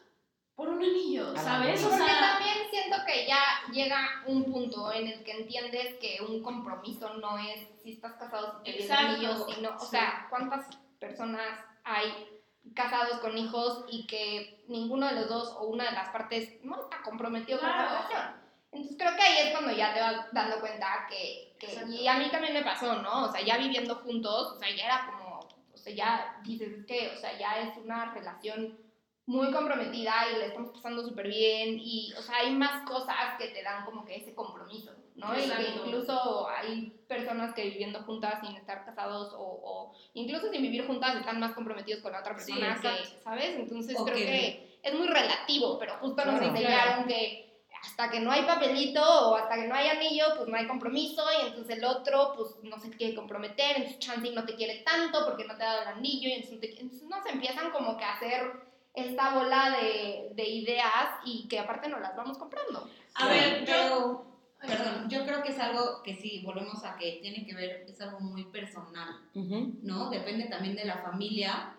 por un anillo, ¿sabes? O. Porque sea, también siento que ya llega un punto en el que entiendes que un compromiso no es si estás casado, si te viene Exacto, anillo, sino, o sí. sea, ¿cuántas personas hay casados con hijos y que ninguno de los dos o una de las partes no está comprometido con la Claro. relación? Entonces creo que ahí es cuando ya te vas dando cuenta que, que- y a mí también me pasó, ¿no? O sea, ya viviendo juntos, o sea, ya era como, o sea, ya dices es que, o sea, ya es una relación muy comprometida y le estamos pasando súper bien y, o sea, hay más cosas que te dan como que ese compromiso, ¿no? Y que Exacto. incluso hay personas que viviendo juntas sin estar casados o, o incluso sin vivir juntas están más comprometidos con la otra Sí, persona que, exacto. ¿sabes? Entonces O creo que- que es muy relativo, pero justo nos Claro. enseñaron que hasta que no hay papelito o hasta que no hay anillo, pues no hay compromiso y entonces el otro pues no se quiere comprometer, entonces Chansey no te quiere tanto porque no te ha dado el anillo y entonces, no te- entonces no se empiezan como que a hacer esta bola de, de ideas y que aparte no las vamos comprando. A Claro. ver, yo, perdón, yo creo que es algo que sí, volvemos a que tiene que ver, es algo muy personal, Ujú. ¿no? Depende también de la familia,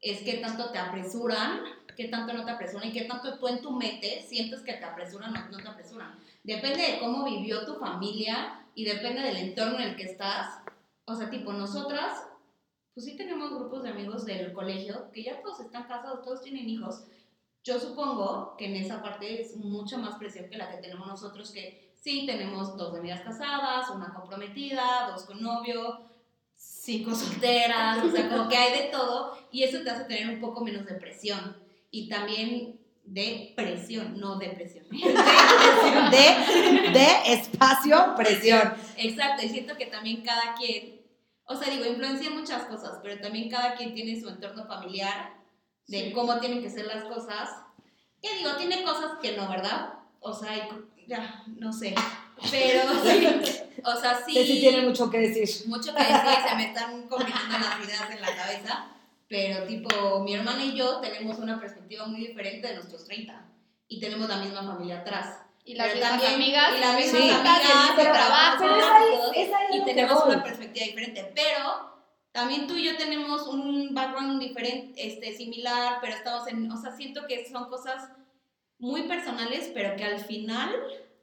es qué tanto te apresuran, qué tanto no te apresuran y qué tanto tú en tu mente sientes que te apresuran o no te apresuran. Depende de cómo vivió tu familia y depende del entorno en el que estás. O sea, tipo, nosotras, pues sí tenemos grupos de amigos del colegio que ya todos están casados, todos tienen hijos. Yo supongo que en esa parte es mucha más presión que la que tenemos nosotros, que sí tenemos dos amigas casadas, una comprometida, dos con novio, cinco solteras, o sea, como que hay de todo y eso te hace tener un poco menos de presión y también de presión, no depresión. De presión. De, espacio, presión. Exacto, y siento que también cada quien, o sea, digo, influencia muchas cosas, pero también cada quien tiene su entorno familiar, de cómo tienen que ser las cosas. Que digo, tiene cosas que no, ¿verdad? O sea, ya, no sé. Pero sí, o sea, sí. Sí, sí tiene mucho que decir. mucho que decir, se me están convirtiendo las ideas en la cabeza, pero tipo, mi hermana y yo tenemos una perspectiva muy diferente de nuestros 30 y tenemos la misma familia atrás. Y las mismas también- amigas. y las mismas Sí. amigas, pero, trabajo, pero es y ahí- todo, es ahí a y tenemos una perspectiva diferente, pero también tú y yo tenemos un background diferente, este, similar, pero estamos en, o sea, siento que son cosas muy personales, pero que al final...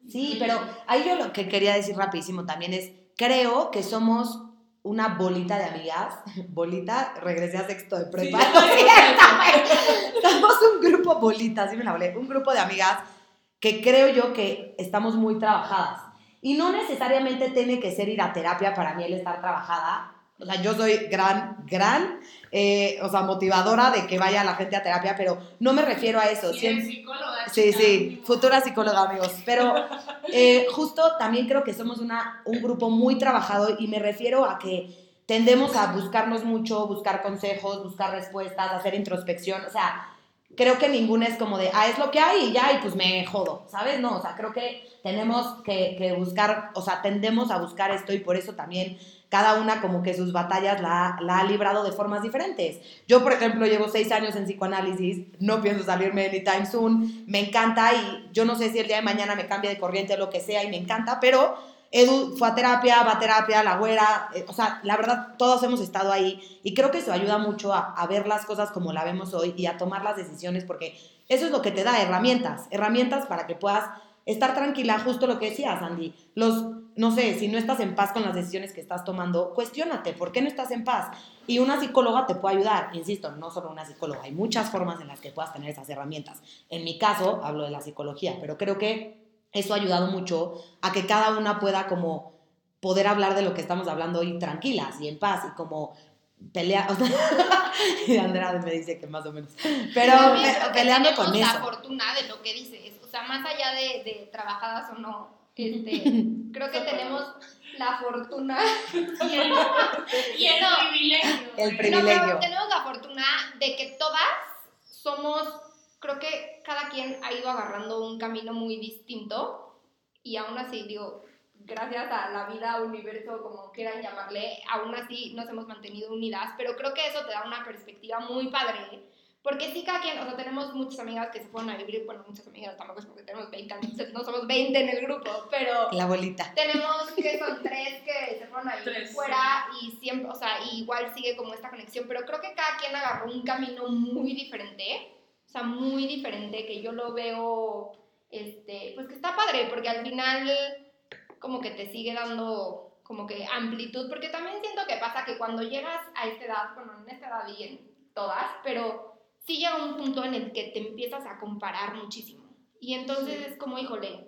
Sí, pero ahí yo lo que quería decir rapidísimo también es, creo que somos una bolita de amigas, bolita, regresé a sexto de Sí, prepa, digo eso. somos un grupo bolita, así me la volé, un grupo de amigas que creo yo que estamos muy trabajadas. Y no necesariamente tiene que ser ir a terapia para mí el estar trabajada. O sea, yo soy gran, gran, eh, o sea, motivadora de que vaya la gente a terapia, pero no me refiero a eso. Eres psicóloga, Sí, chica, sí, mínimo. futura psicóloga, amigos. Pero eh, justo también creo que somos una, un grupo muy trabajado y me refiero a que tendemos a buscarnos mucho, buscar consejos, buscar respuestas, hacer introspección. O sea, creo que ninguna es como de, ah, es lo que hay y ya, y pues me jodo, ¿sabes? No, o sea, creo que tenemos que, que buscar, o sea, tendemos a buscar esto y por eso también cada una como que sus batallas la, ha librado de formas diferentes. Yo, por ejemplo, llevo seis años en psicoanálisis, no pienso salirme anytime soon, me encanta y yo no sé si el día de mañana me cambia de corriente o lo que sea y me encanta, pero Edu fue a terapia, va a terapia, la güera, eh, o sea, la verdad, todos hemos estado ahí y creo que eso ayuda mucho a, a ver las cosas como la vemos hoy y a tomar las decisiones porque eso es lo que te da herramientas, herramientas para que puedas estar tranquila, justo lo que decías, Andy. Los, no sé, si no estás en paz con las decisiones que estás tomando, cuestiónate, ¿por qué no estás en paz? Y una psicóloga te puede ayudar, insisto, no solo una psicóloga, hay muchas formas en las que puedas tener esas herramientas. En mi caso, hablo de la psicología, pero creo que eso ha ayudado mucho a que cada una pueda como poder hablar de lo que estamos hablando hoy tranquilas y en paz y como o sea, y Andrea me dice que más o menos, pero También pe- creo que peleando con la eso. fortuna de lo que dices. O sea, más allá de, de trabajadas o no, este, creo que tenemos la fortuna. Y el, y el No. privilegio. El privilegio. No, pero tenemos la fortuna de que todas somos, creo que cada quien ha ido agarrando un camino muy distinto y aún así, digo, gracias a la vida, universo, como quieran llamarle, aún así nos hemos mantenido unidas, pero creo que eso te da una perspectiva muy padre. Porque sí, cada quien, o sea, tenemos muchas amigas que se fueron a vivir, bueno, muchas amigas tampoco es porque tenemos 20 años, no somos 20 en el grupo, pero La bolita. tenemos que son tres que se fueron a vivir Tres, fuera y siempre, o sea, y igual sigue como esta conexión, pero creo que cada quien agarró un camino muy diferente, o sea, muy diferente, que yo lo veo, este, pues que está padre, porque al final como que te sigue dando como que amplitud, porque también siento que pasa que cuando llegas a esta edad, bueno, en esta edad y en todas, pero sí llega un punto en el que te empiezas a comparar muchísimo. Y entonces es como, híjole,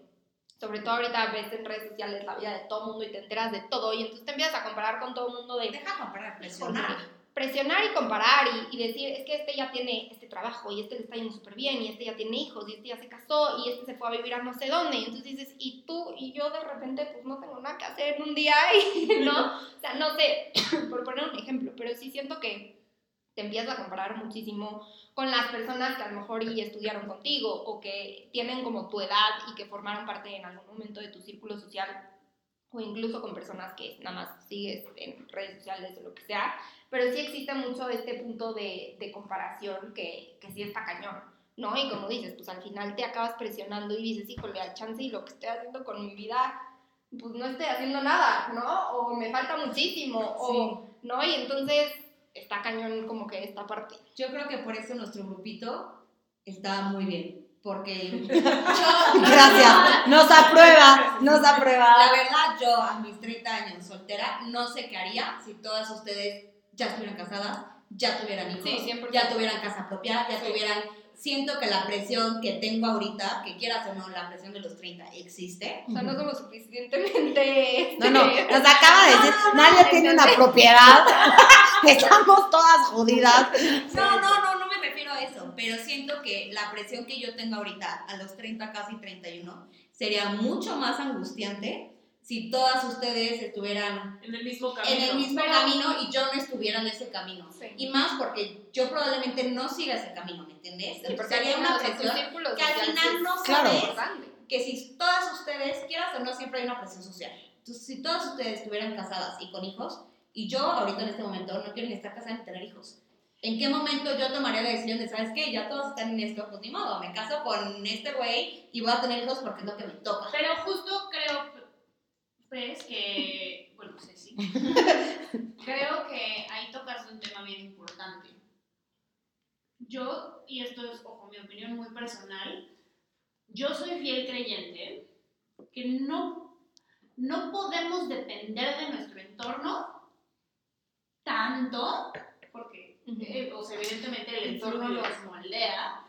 sobre todo ahorita ves en redes sociales la vida de todo mundo y te enteras de todo y entonces te empiezas a comparar con todo mundo de Deja comparar, presionar. presionar y comparar y, y decir, es que este ya tiene este trabajo y este le está yendo súper bien y este ya tiene hijos y este ya se casó y este se fue a vivir a no sé dónde y entonces dices, y tú y yo de repente pues no tengo nada que hacer en un día y no, o sea, no sé, por poner un ejemplo, pero sí siento que te empiezas a comparar muchísimo con las personas que a lo mejor y estudiaron contigo o que tienen como tu edad y que formaron parte en algún momento de tu círculo social o incluso con personas que nada más sigues en redes sociales o lo que sea, pero sí existe mucho este punto de, de comparación que, que sí está cañón, ¿no? Y como dices, pues al final te acabas presionando y dices, híjole, al chance y lo que estoy haciendo con mi vida, pues no estoy haciendo nada, ¿no? O me falta muchísimo, o, ¿no? Y entonces está cañón como que esta parte. Yo creo que por eso nuestro grupito está muy bien, porque yo, Gracias. Nos aprueba, nos aprueba. la verdad, yo a mis 30 años soltera, no sé qué haría si todas ustedes ya estuvieran casadas, ya tuvieran hijos, Sí, 100%. ya tuvieran casa propia, ya Sí. tuvieran... Siento que la presión que tengo ahorita, que quieras o no, la presión de los 30 existe. O sea, no somos suficientemente... No, no, este, nos acaba de decir, nadie tiene una propiedad. Estamos todas jodidas. No, no, no, no me refiero a eso, pero siento que la presión que yo tengo ahorita a los 30, casi 31, sería mucho más angustiante si todas ustedes estuvieran En el mismo camino. en el mismo Pero- camino y yo no estuviera en ese camino. Sí. Y más porque yo probablemente no siga ese camino, ¿me entiendes? Sí, porque Sería una presión que al social final no Claro. sabes importante. que si todas ustedes, quieras o no, siempre hay una presión social. Entonces, si todas ustedes estuvieran casadas y con hijos, y yo ahorita en este momento no quiero ni estar casada ni tener hijos, ¿en qué momento yo tomaría la decisión de, ¿sabes qué? Ya todos están en esto, pues ni modo, me caso con este güey y voy a tener hijos porque es lo que me toca. Pero justo creo, pues, que, bueno, sé sí. creo que ahí tocas un tema bien importante. Yo, y esto es, ojo, mi opinión muy personal, yo soy fiel creyente que no, no podemos depender de nuestro entorno tanto, porque, eh, o sea, evidentemente el entorno nos moldea,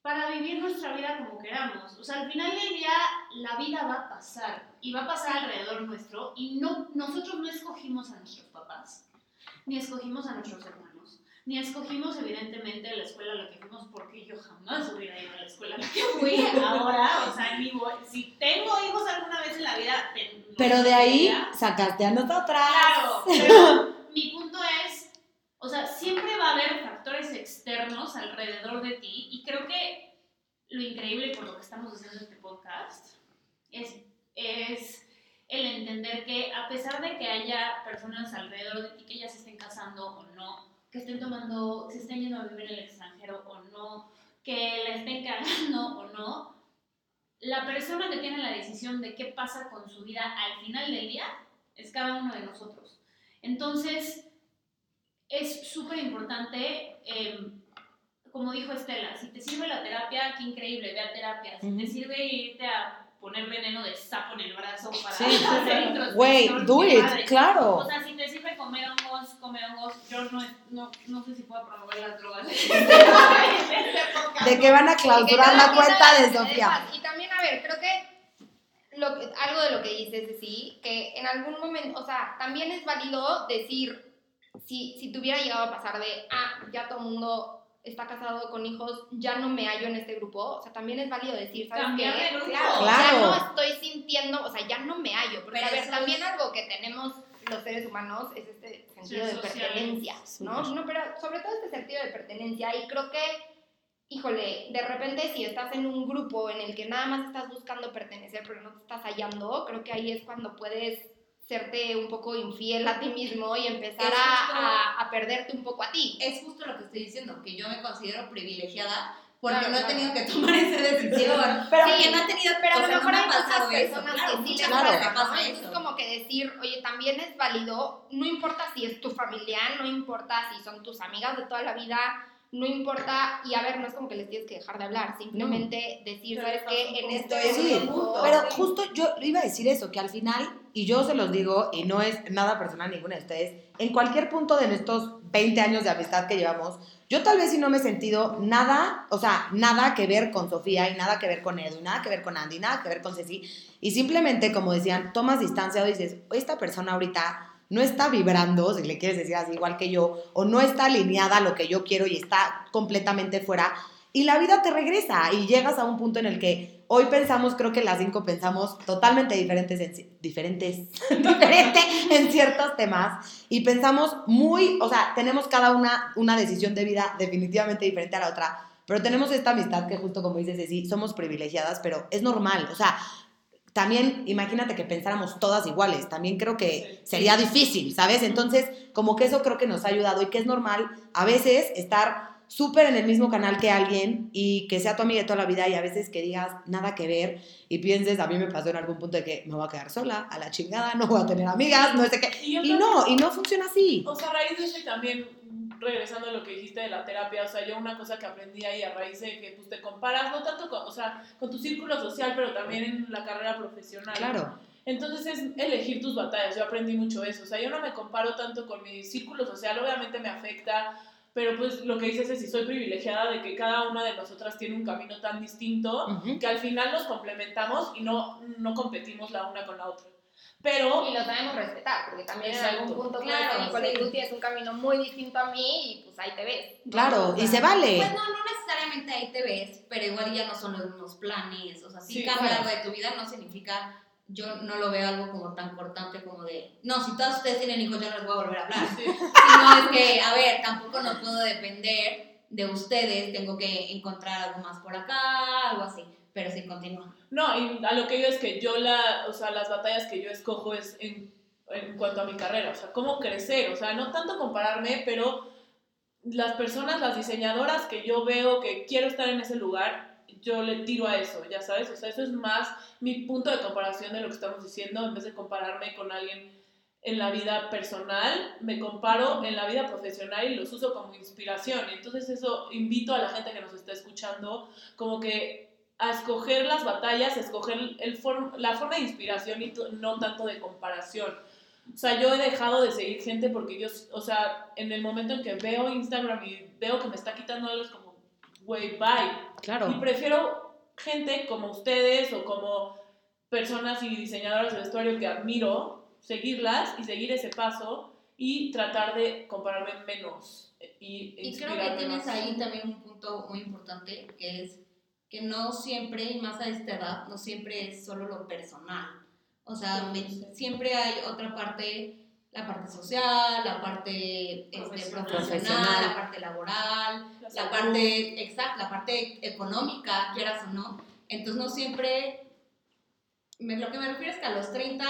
para vivir nuestra vida como queramos. O sea, al final del día la vida va a pasar y va a pasar alrededor nuestro y no, nosotros no escogimos a nuestros papás, ni escogimos a nuestros hermanos, ni escogimos evidentemente la escuela a la que fuimos porque yo jamás hubiera ido a la escuela a la que fui ahora. O sea, ni voy- si tengo hijos alguna vez en la vida... no Pero de ahí debería. sacaste a nosotras. Claro, pero mi punto es, o sea, siempre va a haber factores externos alrededor de ti y creo que lo increíble por lo que estamos haciendo este podcast es, es el entender que a pesar de que haya personas alrededor de ti que ya se estén casando o no, que estén tomando, que se estén yendo a vivir en el extranjero o no, que la estén cagando o no, la persona que tiene la decisión de qué pasa con su vida al final del día es cada uno de nosotros. Entonces, es súper importante, eh, como dijo Estela, si te sirve la terapia, qué increíble, ve a terapia. Si te sirve irte a poner veneno de sapo en el brazo para Sí. hacer introspección, Güey, do it, claro. O sea, si te sirve comer hongos, come hongos. Yo no, no, no sé si puedo promover las drogas. De que van a clausurar la cuenta de Sofía. Y también, a ver, creo que, lo que- algo de lo que dices de sí, que en algún momento, o sea, también es válido decir, si, si te hubiera llegado a pasar de, ah, ya todo el mundo está casado con hijos, ya no me hallo en este grupo, o sea, también es válido decir, ¿sabes Cambiar qué? de grupo. Claro, Claro. ya no estoy sintiendo, o sea, ya no me hallo, porque Pero a ver, también es- algo que tenemos los seres humanos es este sentido de social. pertenencia, ¿no? No, pero sobre todo este sentido de pertenencia y creo que híjole, de repente si estás en un grupo en el que nada más estás buscando pertenecer pero no te estás hallando, creo que ahí es cuando puedes serte un poco infiel a ti mismo y empezar Es a, justo- a- a perderte un poco a ti. Es justo lo que estoy diciendo, que yo me considero privilegiada porque Claro, no he claro. tenido que tomar esa decisión. Pero- porque no he tenido, Pero a o lo sea, no mejor me hay ha muchas pasado eso. personas Claro, que sí les pasa, ¿no? eso. como que decir, oye, también es válido, no importa si es tu familia, no importa si son tus amigas de toda la vida, no importa, y a ver, no es como que les tienes que dejar de hablar, simplemente decir, Pero ¿sabes qué? En este Sí, momento- Pero justo yo iba a decir eso, que al final, y yo se los digo, y no es nada personal ninguna de ustedes, en cualquier punto de estos 20 años de amistad que llevamos, yo tal vez sí no me he sentido nada, o sea, nada que ver con Sofía y nada que ver con Edu, nada que ver con Andy, nada que ver con Ceci, y simplemente, como decían, tomas distancia o dices, esta persona ahorita no está vibrando, si le quieres decir así, igual que yo, o no está alineada a lo que yo quiero y está completamente fuera, y la vida te regresa y llegas a un punto en el que hoy pensamos, creo que las cinco pensamos totalmente diferentes en, diferentes, diferente en ciertos temas y pensamos muy, o sea, tenemos cada una una decisión de vida definitivamente diferente a la otra, pero tenemos esta amistad que justo como dices, sí, somos privilegiadas, pero es normal, o sea, también imagínate que pensáramos todas iguales, también creo que sería difícil, ¿sabes? Entonces, como que eso creo que nos ha ayudado y que es normal a veces estar súper en el mismo canal que alguien y que sea tu amiga de toda la vida y a veces que digas nada que ver y pienses, a mí me pasó en algún punto de que me voy a quedar sola, a la chingada, no voy a tener amigas, no sé qué. Y, Y también- no, y no funciona así. O sea, a raíz de eso y también regresando a lo que dijiste de la terapia, o sea, yo una cosa que aprendí ahí a raíz de que pues, te comparas, no tanto con, o sea, con tu círculo social, pero también en la carrera profesional. Claro. Entonces es elegir tus batallas, yo aprendí mucho eso, o sea, yo no me comparo tanto con mi círculo social, obviamente me afecta, pero pues lo que dices es si soy privilegiada de que cada una de nosotras tiene un camino tan distinto Ujú. que al final nos complementamos y no, no competimos la una con la otra. Pero Y lo sabemos respetar, porque también en Exacto. algún punto, Claro, claro, sí. tú tienes un camino muy distinto a mí y pues ahí te ves. Claro, O y se vale. Pues no, no necesariamente ahí te ves, pero igual ya no son los mismos planes. O sea, sí, Sí, cambia claro. algo de tu vida, no significa yo no lo veo algo como tan cortante como de, no, si todos ustedes tienen hijos, yo no les voy a volver a hablar. Sino es que, a ver, tampoco no puedo depender de ustedes, tengo que encontrar algo más por acá, algo así. Pero sí, continúa. No, y a lo que yo es que yo la, o sea, las batallas que yo escojo es en, en cuanto a mi carrera, o sea, cómo crecer, o sea, no tanto compararme, pero las personas, las diseñadoras que yo veo que quiero estar en ese lugar, yo le tiro a eso, ya sabes, o sea, eso es más mi punto de comparación de lo que estamos diciendo, en vez de compararme con alguien en la vida personal, me comparo en la vida profesional y los uso como inspiración. Entonces eso invito a la gente que nos está escuchando como que a escoger las batallas, a escoger el form- la forma de inspiración y no tanto de comparación. O sea, yo he dejado de seguir gente porque yo, o sea, en el momento en que veo Instagram y veo que me está quitando algo, es como, güey, bye. Claro. Y prefiero gente como ustedes o como personas y diseñadoras de vestuario que admiro, seguirlas y seguir ese paso y tratar de compararme menos y, Y creo que tienes más. ahí también un punto muy importante, que es que no siempre, y más a esta edad, no siempre es solo lo personal. O sea, me- Sí. siempre hay otra parte, la parte social, la parte este, Profesional. profesional, Profesional. la parte laboral, La la parte, exacto, la parte económica, quieras o no. Entonces no siempre, me- lo que me refiero es que a los 30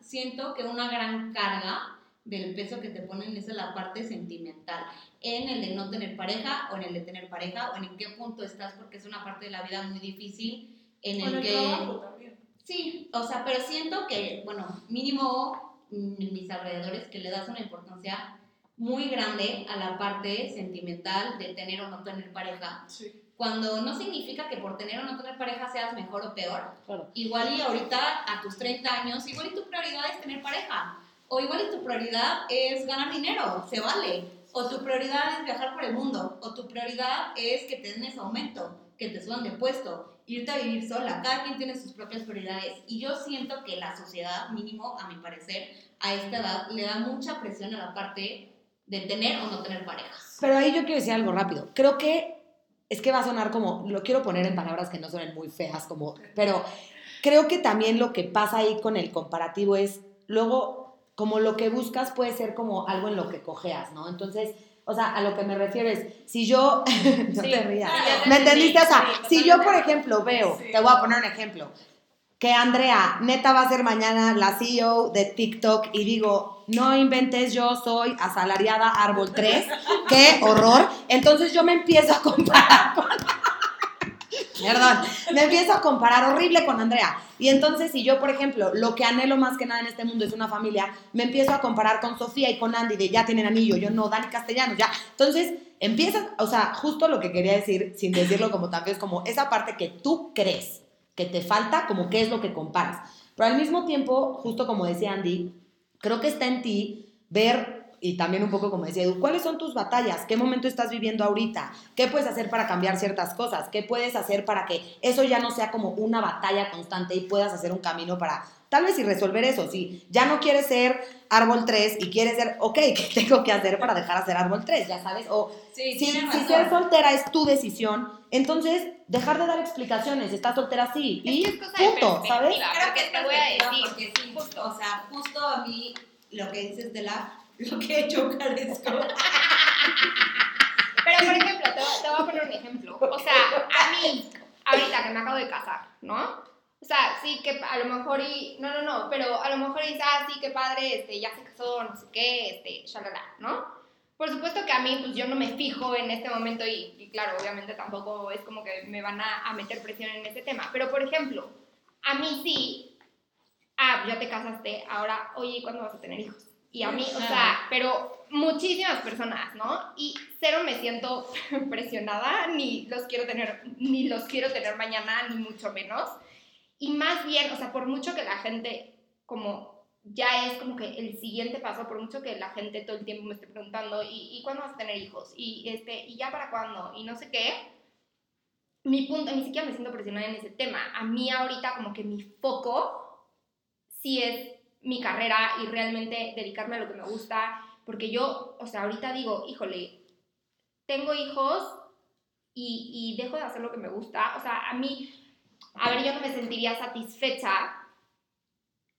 siento que una gran carga del peso que te ponen es la parte sentimental, en el de no tener pareja o en el de tener pareja o en, qué punto estás porque es una parte de la vida muy difícil en el el que... trabajo también. Sí, o sea, pero siento que, bueno, mínimo en mis alrededores, que le das una importancia muy grande a la parte sentimental de tener o no tener pareja, Sí. cuando no significa que por tener o no tener pareja seas mejor o peor. Claro. Igual y ahorita a tus 30 años, igual y tu prioridad es tener pareja, o igual y tu prioridad es ganar dinero, se vale, o tu prioridad es viajar por el mundo, o tu prioridad es que te den ese aumento, que te suban de puesto, irte a vivir sola, cada quien tiene sus propias prioridades, y yo siento que la sociedad, mínimo a mi parecer, a esta edad le da mucha presión a la parte de tener o no tener pareja. Pero ahí yo quiero decir algo rápido. Creo que es que va a sonar como, lo quiero poner en palabras que no suenen muy feas, como, pero creo que también lo que pasa ahí con el comparativo es, luego, como lo que buscas puede ser como algo en lo que cojeas, ¿no? Entonces, o sea, a lo que me refiero es, si yo, no Sí, te rías, ¿me entendiste? O sea, si yo, por ejemplo, veo, Sí. te voy a poner un ejemplo, que Andrea neta va a ser mañana la CEO de TikTok y digo, no inventes, yo soy asalariada árbol 3, qué horror. Entonces yo me empiezo a comparar con... Perdón, me empiezo a comparar horrible con Andrea. Y entonces si yo, por ejemplo, lo que anhelo más que nada en este mundo es una familia, me empiezo a comparar con Sofía y con Andy de ya tienen anillo, yo no, Dani Castellanos, ya. Entonces empiezas, o sea, justo lo que quería decir, sin decirlo como tan feo, es como esa parte que tú crees que te falta, como qué es lo que comparas. Pero al mismo tiempo, justo como decía Andy, creo que está en ti ver, y también un poco como decía Edu, cuáles son tus batallas, qué momento estás viviendo ahorita, qué puedes hacer para cambiar ciertas cosas, qué puedes hacer para que eso ya no sea como una batalla constante y puedas hacer un camino para tal vez y resolver eso. Si ya no quieres ser árbol 3 y quieres ser, ok, ¿qué tengo que hacer para dejar de ser árbol 3? Ya sabes, o Sí, si, si ser soltera es tu decisión, entonces dejar de dar explicaciones, estás soltera sí, Es y punto. ¿sabes? Creo Porque que te voy a decir, porque sí, justo, o sea, justo a mí lo que dices de la, lo que yo carezco. Pero, por ejemplo, te, te voy a poner un ejemplo. O sea, a mí, ahorita que me acabo de casar, ¿no? O sea, sí que a lo mejor y... No, no, no, pero a lo mejor dices, ah, sí, qué padre, este, ya se casó, no sé qué, este, shalala, ¿no? Por supuesto que a mí, pues yo no me fijo en este momento y, y claro, obviamente tampoco es como que me van a, a meter presión en ese tema. Pero, por ejemplo, a mí sí, ah, ya te casaste, ahora, oye, ¿y ¿cuándo vas a tener hijos? Y a mí, o sea, pero muchísimas personas, ¿no? Y cero me siento presionada, ni los quiero tener, ni los quiero tener mañana, ni mucho menos. Y más bien, o sea, por mucho que la gente como ya es como que el siguiente paso, por mucho que la gente todo el tiempo me esté preguntando, ¿y, y cuándo vas a tener hijos? Y, este, ¿y ya para cuándo? Y no sé qué. Mi punto, ni siquiera me siento presionada en ese tema. A mí ahorita como que mi foco sí es mi carrera y realmente dedicarme a lo que me gusta, porque yo, o sea, ahorita digo, híjole, tengo hijos y, y dejo de hacer lo que me gusta. O sea, a mí, a ver, yo no me sentiría satisfecha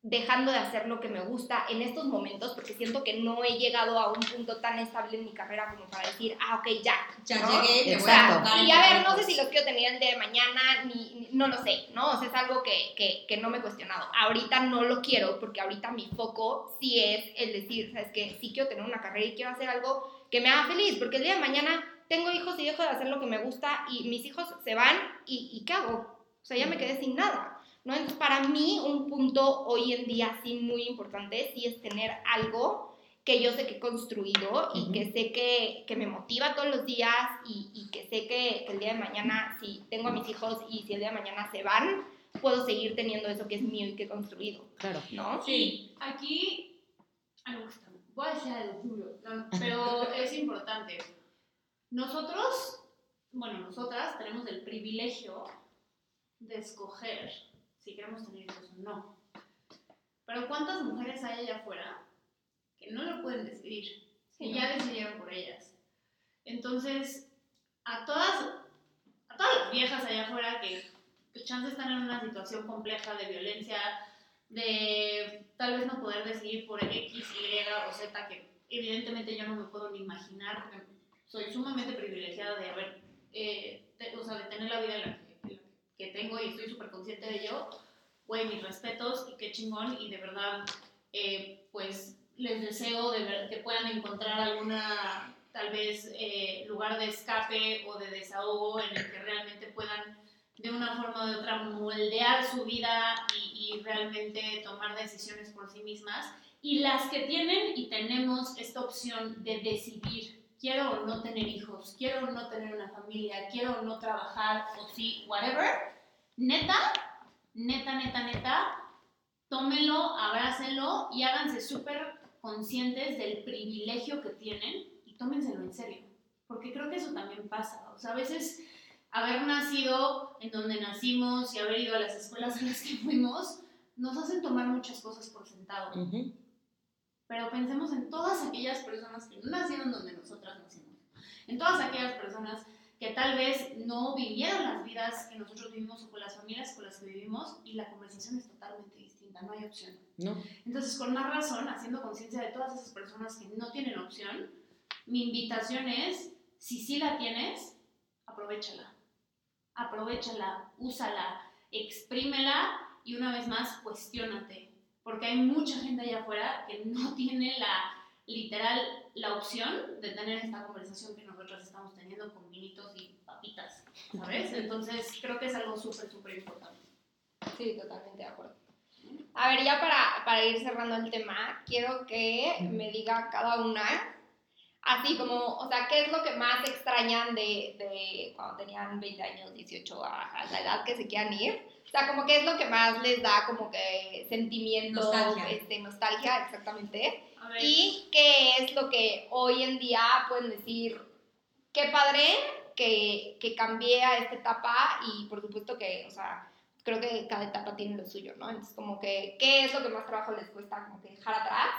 dejando de hacer lo que me gusta en estos momentos, porque siento que no he llegado a un punto tan estable en mi carrera como para decir, ah, ok, ya. Ya ¿no? llegué, O voy a en y a ver, no sé si los quiero tener el día de mañana, ni, ni- no lo sé, ¿no? O sea, es algo que, que, que no me he cuestionado. Ahorita no lo quiero, porque ahorita mi foco sí es el decir, ¿sabes qué? Sí quiero tener una carrera y quiero hacer algo que me haga feliz, porque el día de mañana tengo hijos y dejo de hacer lo que me gusta y mis hijos se van y, y ¿qué hago? O sea, ya me quedé sin nada. ¿No? Entonces, para mí, un punto hoy en día sí muy importante, sí es tener algo que yo sé que he construido y que sé que, que me motiva todos los días y, y que sé que, que el día de mañana, si tengo a mis hijos y si el día de mañana se van, puedo seguir teniendo eso que es mío y que he construido, Claro. ¿no? Sí, aquí algo está- voy a decir algo tuyo, no, pero es importante. Nosotros, bueno, nosotras tenemos el privilegio de escoger si queremos tener hijos o no. Pero ¿cuántas mujeres hay allá afuera que no lo pueden decidir? Que ya decidieron por ellas. Entonces, a todas, a todas las viejas allá afuera que, que chance están en una situación compleja de violencia, de tal vez no poder decidir por X, Y o Z, que evidentemente yo no me puedo ni imaginar, porque soy sumamente privilegiada de haber, eh, de- o sea, de tener la vida en la que, que tengo y estoy súper consciente de ello. Güey, mis respetos y qué chingón, y de verdad, eh, pues les deseo de ver- que puedan encontrar alguna, tal vez, eh, lugar de escape o de desahogo en el que realmente puedan de una forma o de otra moldear su vida y, y realmente tomar decisiones por sí mismas. Y las que tienen y tenemos esta opción de decidir, quiero o no tener hijos, quiero o no tener una familia, quiero o no trabajar o sí, whatever, neta, neta, neta, neta, tómenlo, abrácenlo y háganse súper conscientes del privilegio que tienen y tómenselo en serio. Porque creo que eso también pasa. O sea, a veces haber nacido en donde nacimos y haber ido a las escuelas en las que fuimos, nos hacen tomar muchas cosas por sentado. Ujú. Pero pensemos en todas aquellas personas que no nacieron donde nosotras nacimos. En todas aquellas personas que tal vez no vivieron las vidas que nosotros vivimos o con las familias con las que vivimos y la conversación es totalmente distinta, no hay opción. ¿No? Entonces, con más razón, haciendo conciencia de todas esas personas que no tienen opción, mi invitación es, si sí la tienes, aprovechala. Aprovechala, úsala, exprímela y una vez más, cuestiónate. Porque hay mucha gente allá afuera que no tiene la, literal, la opción de tener esta conversación que nosotros estamos teniendo con vinitos y papitas, ¿sabes? Entonces, creo que es algo súper, súper importante. Sí, totalmente de acuerdo. A ver, ya para, para ir cerrando el tema, quiero que me diga cada una, así como, o sea, ¿qué es lo que más extrañan de, de cuando tenían 20 años, 18, a, a la edad que se quieran ir? O sea, como qué es lo que más les da como que sentimiento, Nostalgia. Este, nostalgia, exactamente. A ver, Y qué es lo que hoy en día pueden decir, qué padre que, que cambié a esta etapa y por supuesto que, o sea, creo que cada etapa tiene lo suyo, ¿no? Entonces, como que, ¿qué es lo que más trabajo les cuesta como que dejar atrás?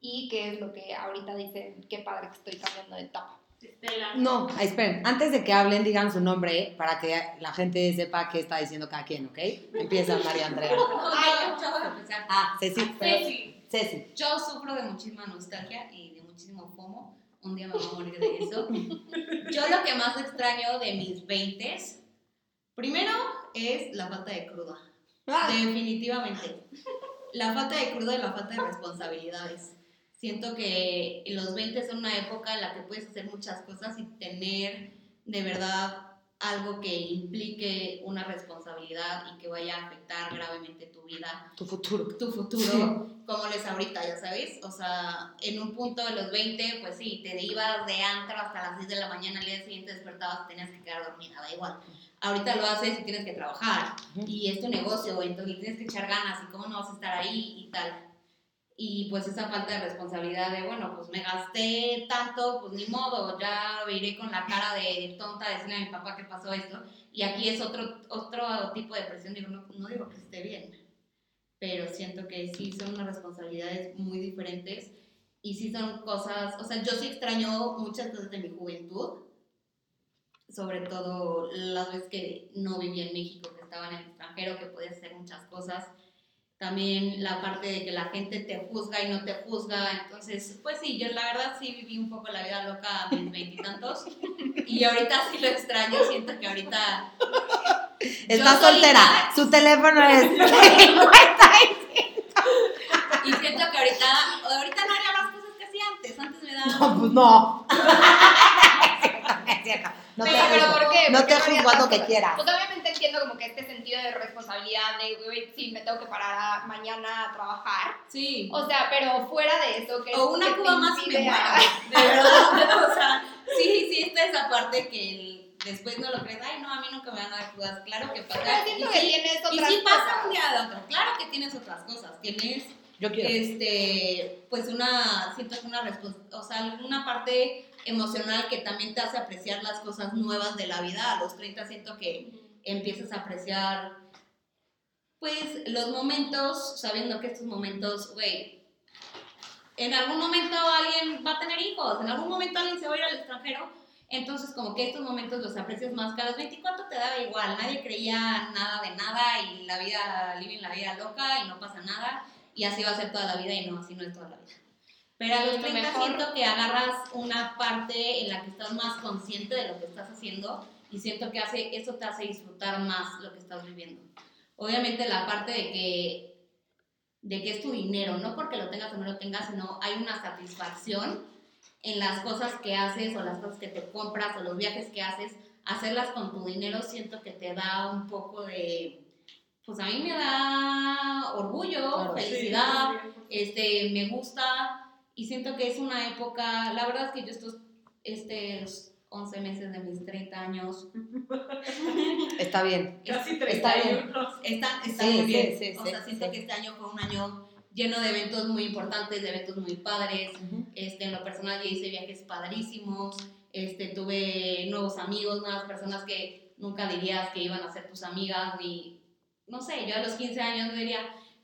Y qué es lo que ahorita dicen, qué padre que estoy cambiando de etapa. Estela. No, esperen, antes de que hablen, digan su nombre ¿eh? para que la gente sepa qué está diciendo cada quien, ¿ok? Empieza María Andrea. Ay, yo voy a empezar. Ah, Ceci. pero- Ceci. Ceci. Yo sufro de muchísima nostalgia y de muchísimo FOMO. Un día me voy a morir de eso. Yo lo que más extraño de mis 20 primero es la falta de cruda. Definitivamente. La falta de cruda y la falta de responsabilidades. Siento que los 20 son una época en la que puedes hacer muchas cosas y tener de verdad algo que implique una responsabilidad y que vaya a afectar gravemente tu vida Tu futuro. tu futuro como lo es ahorita, ya sabes. O sea, en un punto de los 20, pues sí, te ibas de antro hasta las 6 de la mañana, al día siguiente despertabas, tenías que quedar dormida, da igual. Ahorita lo haces y tienes que trabajar y es tu negocio, entonces tienes que echar ganas y cómo no vas a estar ahí y tal. Y pues esa falta de responsabilidad de, bueno, pues me gasté tanto, pues ni modo, ya iré con la cara de tonta a decirle a mi papá que pasó esto. Y aquí es otro, otro tipo de presión, digo, no, no digo que esté bien, pero siento que sí son unas responsabilidades muy diferentes y sí son cosas, o sea, yo sí extraño muchas cosas de mi juventud, sobre todo las veces que no vivía en México, que estaba en el extranjero, que podías hacer muchas cosas también la parte de que la gente te juzga y no te juzga. Entonces, pues sí, yo la verdad sí viví un poco la vida loca a mis veintitantos. Y ahorita sí lo extraño, siento que ahorita. Está soltera. Su teléfono es. Y siento que ahorita, ahorita no haría las cosas que hacía antes. Antes me daba. No, pues no. Es cierto. No te pero, pero juzgo. ¿por qué? No ¿Por qué te lo que quieras. Pues obviamente entiendo como que este sentido de responsabilidad de, güey, sí, me tengo que parar a- mañana a trabajar. Sí. O sea, pero fuera de eso, que O una te cuba más y me muero. De verdad. O sea, sí, sí, está esa parte que el- después no lo crees. Ay, no, a mí nunca me van a dar cubas. Claro que pasa. Pero siento Y que sí, tienes y pasa un día de otro. Claro que tienes otras cosas. Tienes, Yo quiero. este, pues una, siento que una respons- o sea, una parte emocional que también te hace apreciar las cosas nuevas de la vida. A los 30 siento que empiezas a apreciar, pues, los momentos, sabiendo que estos momentos, güey, en algún momento alguien va a tener hijos, en algún momento alguien se va a ir al extranjero, entonces como que estos momentos los aprecias más, que a los 24 te daba igual, nadie creía nada de nada y la vida, living la vida loca y no pasa nada y así va a ser toda la vida y no, así no es toda la vida. Pero a los lo 30 mejor- siento que agarras una parte en la que estás más consciente de lo que estás haciendo y siento que hace, eso te hace disfrutar más lo que estás viviendo. Obviamente la parte de que, de que es tu dinero, no porque lo tengas o no lo tengas, sino hay una satisfacción en las cosas que haces o las cosas que te compras o los viajes que haces, hacerlas con tu dinero siento que te da un poco de, pues a mí me da orgullo, Claro. felicidad, este, me gusta y siento que es una época, la verdad es que yo estos, estos 11 meses de mis 30 años Está bien. Casi Está bien. 31. están, están Sí, muy bien. sí, o sí, sea, siento sí. que este año fue un año lleno de eventos muy importantes, de eventos muy padres. Este, en lo personal ya hice viajes padrísimos, este, tuve nuevos amigos, nuevas personas que nunca dirías que iban a ser tus amigas, ni, no sé, yo a los 15 años diría,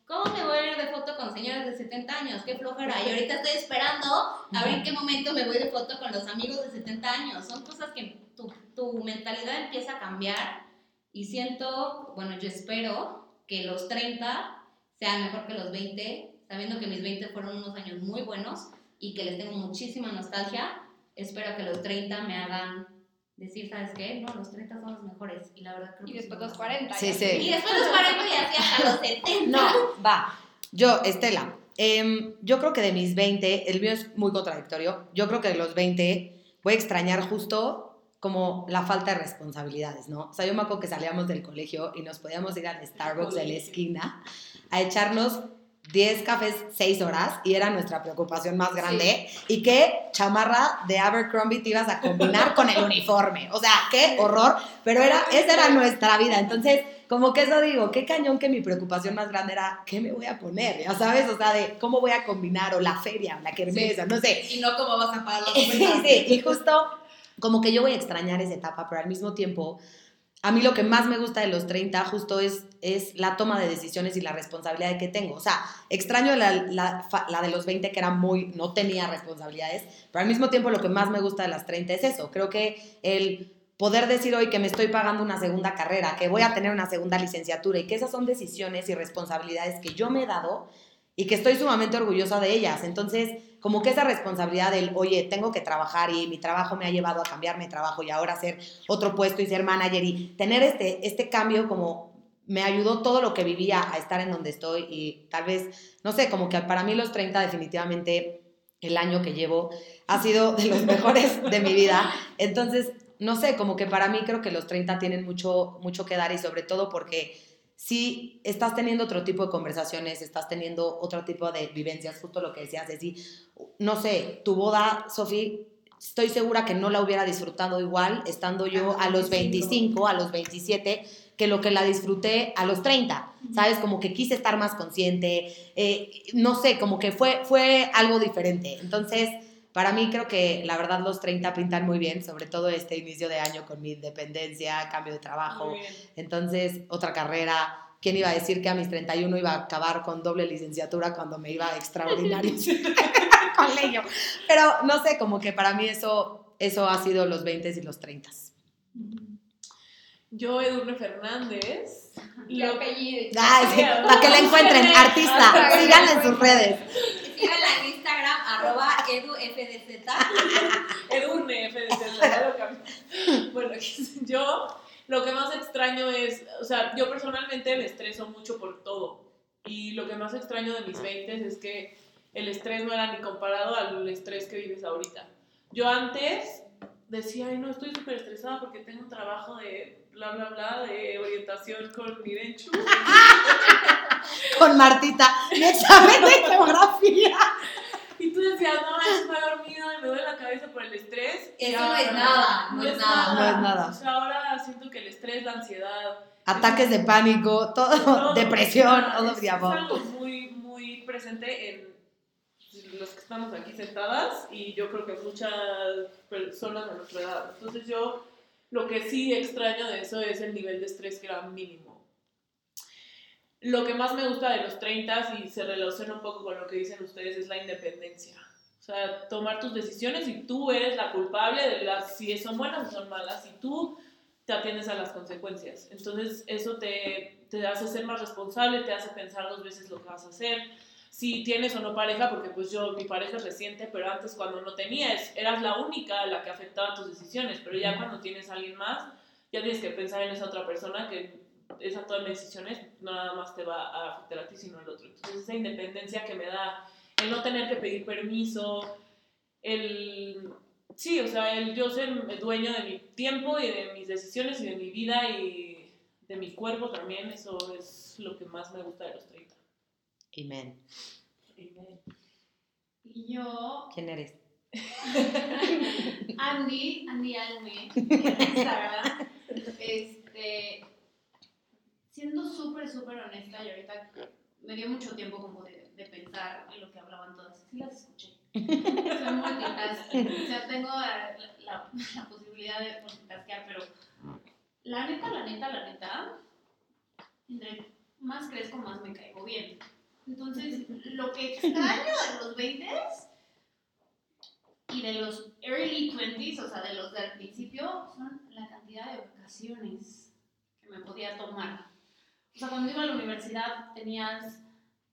¿cómo me voy a ir de foto con señoras de 70 años? ¡Qué flojera! Y ahorita estoy esperando a ver en qué momento me voy de foto con los amigos de 70 años. Son cosas que tu, tu mentalidad empieza a cambiar y siento, bueno, yo espero que los 30 sean mejor que los 20, sabiendo que mis 20 fueron unos años muy buenos y que les tengo muchísima nostalgia. Espero que los 30 me hagan decir, ¿sabes qué? No, los 30 son los mejores. Y la verdad creo Y que después los lo hacen. 40. Sí, ya. sí. Y después los 40 y así hasta los 70. No, va. Yo, Estela, em, yo creo que de mis 20, el mío es muy contradictorio. Yo creo que de los 20 voy a extrañar justo como la falta de responsabilidades, ¿no? O sea, yo me acuerdo que salíamos del colegio y nos podíamos ir al Starbucks de la esquina a echarnos 10 cafés 6 horas y era nuestra preocupación más grande. Y qué chamarra de Abercrombie te ibas a combinar con el uniforme. O sea, qué horror. Pero era, esa era nuestra vida. Entonces, como que eso digo, qué cañón que mi preocupación más grande era, ¿qué me voy a poner? Ya sabes, o sea, de cómo voy a combinar, o la feria, o la kermesa, no sé. Y no cómo vas a pagar los Sí, sí, y justo como que yo voy a extrañar esa etapa, pero al mismo tiempo, a mí lo que más me gusta de los 30 justo es, es la toma de decisiones y la responsabilidad que tengo. O sea, extraño la, la, de los 20 que era muy, no tenía responsabilidades, pero al mismo tiempo lo que más me gusta de las 30 es eso. Creo que el poder decir hoy que me estoy pagando una segunda carrera, que voy a tener una segunda licenciatura y que esas son decisiones y responsabilidades que yo me he dado y que estoy sumamente orgullosa de ellas. Entonces, como que esa responsabilidad del, oye, tengo que trabajar y mi trabajo me ha llevado a cambiarme de trabajo y ahora hacer otro puesto y ser manager y tener este, este cambio como me ayudó todo lo que vivía a estar en donde estoy y tal vez, no sé, como que para mí los 30 definitivamente el año que llevo ha sido de los mejores de mi vida. Entonces, no sé, como que para mí creo que los 30 tienen mucho, mucho que dar y sobre todo porque si estás teniendo otro tipo de conversaciones, estás teniendo otro tipo de vivencias, justo lo que decías, decir, no sé, tu boda, Sofi, estoy segura que no la hubiera disfrutado igual estando yo a los 25, a los 27, que lo que la disfruté a los 30, ¿sabes? Como que quise estar más consciente, eh, no sé, como que fue, fue algo diferente. Entonces, para mí creo que la verdad los 30 pintan muy bien, sobre todo este inicio de año con mi independencia, cambio de trabajo, entonces, otra carrera. ¿Quién iba a decir que a mis 31 iba a acabar con doble licenciatura cuando me iba a extraordinarios colegio? Pero no sé, como que para mí eso, eso ha sido los 20 y los 30. Yo, Edurne Fernández. ¿Qué Lo- apellido? Ay, sí, para que la encuentren, artista, síganla en sus redes. Síganla en Instagram, arroba edufdz. Edurne, cambié. Bueno, yo lo que más extraño es, o sea, yo personalmente me estreso mucho por todo. Y lo que más extraño de mis 20 es que el estrés no era ni comparado al estrés que vives ahorita. Yo antes decía, ay, no, estoy súper estresada porque tengo un trabajo de bla, bla, bla, de orientación con mi Denchu. Con Martita, mi examen de geografía. Y tú decías, no, es me he dormido y me duele la cabeza por el estrés. Y Eso no ahora- es nada, no es nada. No es nada. O sea, ahora siento que el estrés, la ansiedad, Ataques de pánico, todo, todo, depresión, es- todo es, amor. algo muy, muy presente en los que estamos aquí sentadas y yo creo que muchas personas de nuestra edad. Entonces yo lo que sí extraño de eso es el nivel de estrés que era mínimo. Lo que más me gusta de los 30 y se relaciona un poco con lo que dicen ustedes es la independencia. O sea, tomar tus decisiones y tú eres la culpable de las, si son buenas o son malas, y tú te atiendes a las consecuencias. Entonces eso te, te hace ser más responsable, te hace pensar dos veces lo que vas a hacer. Si tienes o no pareja, porque pues yo, mi pareja es reciente, pero antes cuando no tenías, eras la única a la que afectaba tus decisiones, pero ya cuando tienes a alguien más, ya tienes que pensar en esa otra persona que esa toma de decisiones no nada más te va a afectar a ti, sino al otro. Entonces esa independencia que me da el no tener que pedir permiso, el... Sí, o sea, el yo ser dueño de mi tiempo y de mis decisiones y de mi vida y de mi cuerpo también, eso es lo que más me gusta de los 30. Amen. Y yo, ¿Quién eres? Andy, Andy Alme, en Instagram, este, siendo súper, súper honesta, y ahorita me dio mucho tiempo como de, de pensar en lo que hablaban todas, sí las escuché. Soy multitasking, o sea, tengo la, la- la posibilidad de multitaskear, pero la neta, la neta, la neta, entre más crezco, más me caigo bien. Entonces, lo que extraño de los 20 y de los early 20s, o sea, de los del principio, son la cantidad de vacaciones que me podía tomar. O sea, cuando iba a la universidad tenías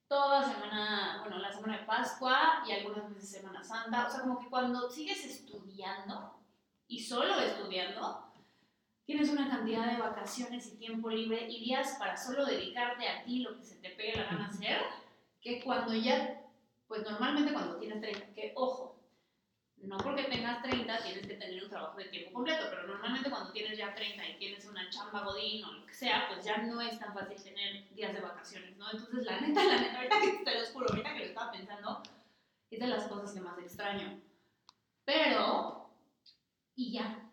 toda semana, bueno, la semana de Pascua y algunas veces Semana Santa. O sea, como que cuando sigues estudiando y solo estudiando, tienes una cantidad de vacaciones y tiempo libre y días para solo dedicarte a ti, lo que se te pegue la gana hacer, que cuando ya, pues normalmente cuando tienes 30, que ojo, no porque tengas 30 tienes que tener un trabajo de tiempo completo, pero normalmente cuando tienes ya 30 y tienes una chamba godín o lo que sea, pues ya no es tan fácil tener días de vacaciones, ¿no? Entonces, la neta, la neta, ahorita que te lo juro, ahorita que lo estaba pensando, es de las cosas que más extraño. Pero, y ya,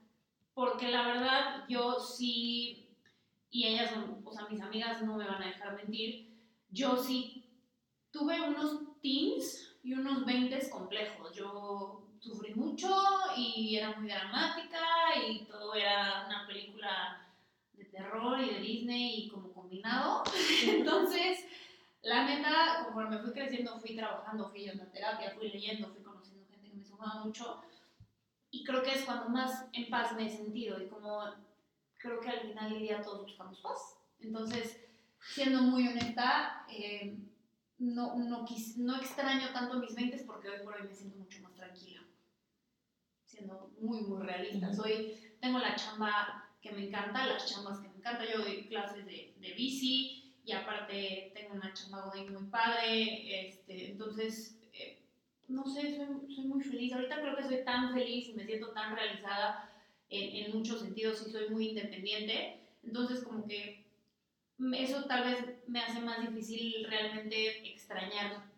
porque la verdad yo sí, y ellas, o sea, mis amigas no me van a dejar mentir, yo sí tuve unos teens y unos 20 complejos. Yo sufrí mucho y era muy dramática y todo era una película de terror y de Disney y como combinado. Entonces, la neta, conforme fui creciendo, fui trabajando, fui yendo a terapia, fui leyendo, fui conociendo gente que me sumaba mucho. Y creo que es cuando más en paz me he sentido y como creo que al final del día todos buscamos paz. Entonces, siendo muy honesta, eh, no, no, quis- no extraño tanto mis 20 porque hoy por hoy me siento mucho más tranquila. Siendo muy, muy realista. Soy, tengo la chamba que me encanta, las chambas que me encanta. Yo doy clases de, de bici y aparte tengo una chamba muy padre. Este, entonces, eh, no sé, soy, soy muy feliz. Ahorita creo que soy tan feliz y me siento tan realizada en, en muchos sentidos y soy muy independiente. Entonces, como que eso tal vez me hace más difícil realmente extrañar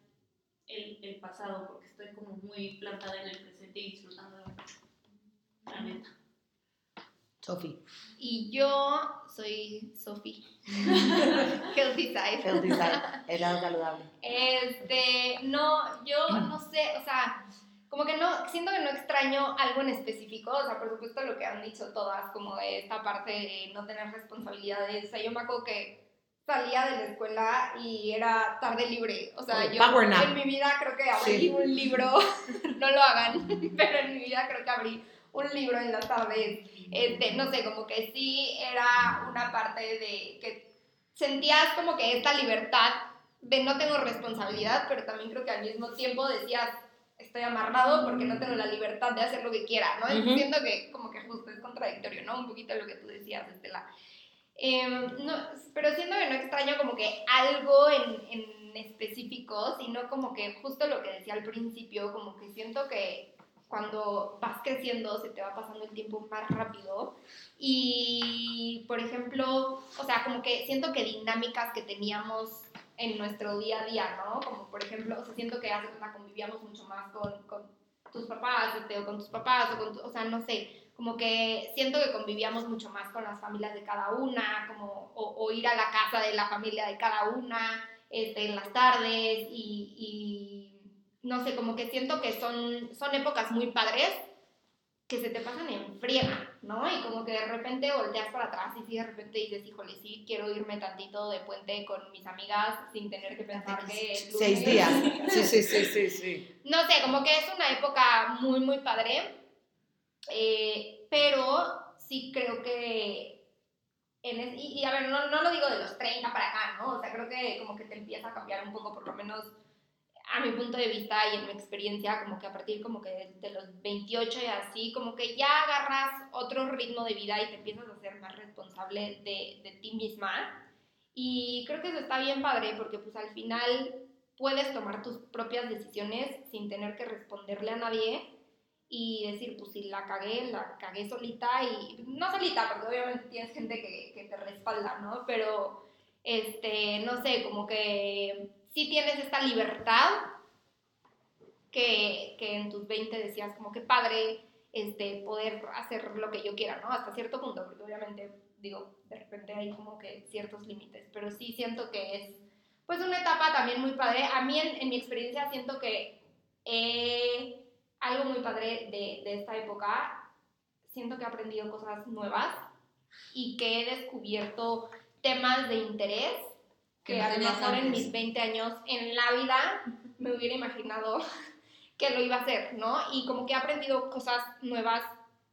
el, el pasado porque estoy como muy plantada en el presente y disfrutándolo mucho. La neta. Sofi. Y yo soy Sofi. Healthy Side. Healthy side, el lado saludable. Este, no, yo no sé, o sea, como que no, siento que no extraño algo en específico, o sea, por supuesto lo que han dicho todas, como de esta parte de no tener responsabilidades, o sea, yo me acuerdo que salía de la escuela y era tarde libre, o sea, Oh, yo en mi vida creo que abrí Sí. un libro, no lo hagan, pero en mi vida creo que abrí un libro en las tardes. Este, no sé, como que sí era una parte de que sentías como que esta libertad de no tengo responsabilidad, pero también creo que al mismo tiempo decías, estoy amarrado porque no tengo la libertad de hacer lo que quiera, ¿no? Ujú. Siento que como que justo es contradictorio, ¿no? Un poquito lo que tú decías, Estela. Em, no, pero siento que no extraño como que algo en, en específico, sino como que justo lo que decía al principio, como que siento que cuando vas creciendo se te va pasando el tiempo más rápido y, por ejemplo, o sea, como que siento que dinámicas que teníamos en nuestro día a día, ¿no? Como por ejemplo, o sea, siento que hace cuenta convivíamos mucho más con, tus papás, este, o con tus papás, o con, tu- o sea, no sé, como que siento que convivíamos mucho más con las familias de cada una, como, o, o ir a la casa de la familia de cada una, este, en las tardes, y, y no sé, como que siento que son, son épocas muy padres que se te pasan en friega, ¿no? Y como que de repente volteas para atrás y sí, de repente dices, híjole, sí, quiero irme tantito de puente con mis amigas sin tener que pensar que... Seis días. Sí, sí, sí, sí, sí. no sé, como que es una época muy, muy padre, eh, pero sí creo que, en es- y, y a ver, no, no lo digo de los 30 para acá, ¿no? O sea, creo que como que te empieza a cambiar un poco, por lo menos a mi punto de vista y en mi experiencia, como que a partir como que de, de los 28 y así, como que ya agarras otro ritmo de vida y te empiezas a ser más responsable de, de ti misma. Y creo que eso está bien padre porque pues al final puedes tomar tus propias decisiones sin tener que responderle a nadie y decir, pues si la cagué, la cagué solita y no solita, porque obviamente tienes gente que, que te respalda, ¿no? Pero, este, no sé, como que sí tienes esta libertad que, que en tus 20 decías como que padre este, poder hacer lo que yo quiera, ¿no? Hasta cierto punto, porque obviamente, digo, de repente hay como que ciertos límites, pero sí siento que es, pues, una etapa también muy padre. A mí, en, mi experiencia, siento que eh, algo muy padre de, de esta época, siento que he aprendido cosas nuevas y que he descubierto temas de interés Que a lo mejor en antes. mis 20 años en la vida me hubiera imaginado que lo iba a hacer, ¿no? Y como que he aprendido cosas nuevas,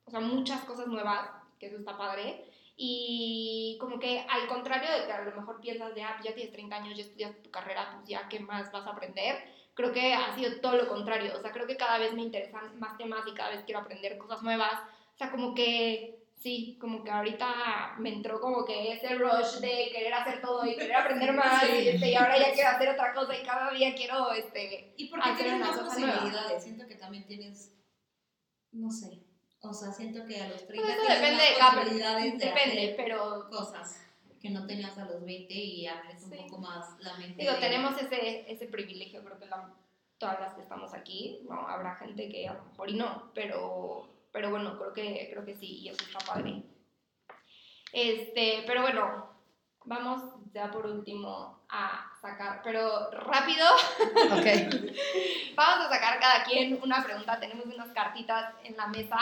o sea, muchas cosas nuevas, que eso está padre. Y como que al contrario de que a lo mejor piensas de, ah, pues ya tienes 30 años, ya estudiaste tu carrera, pues ya, ¿qué más vas a aprender? Creo que ha sido todo lo contrario. O sea, creo que cada vez me interesan más temas y cada vez quiero aprender cosas nuevas. O sea, como que sí, como que ahorita me entró como que ese rush de querer hacer todo y querer aprender más Sí. y, este, y ahora ya quiero hacer otra cosa y cada día quiero, este, ¿Y por qué hacer tienes una más posibilidades? Siento que también tienes, no sé, o sea, siento que a los 30 pues eso tienes depende más de cada posibilidades de depende, hacer pero cosas que no tenías a los 20 y abres un Sí. poco más la mente. digo, de- tenemos ese, ese privilegio, creo que la- todas las que estamos aquí, ¿no? Habrá gente que a lo mejor y no, pero, pero bueno, creo que, creo que sí, y eso está padre. Este, pero bueno, vamos ya por último a sacar, pero rápido, Ok. Vamos a sacar cada quien una pregunta. Tenemos unas cartitas en la mesa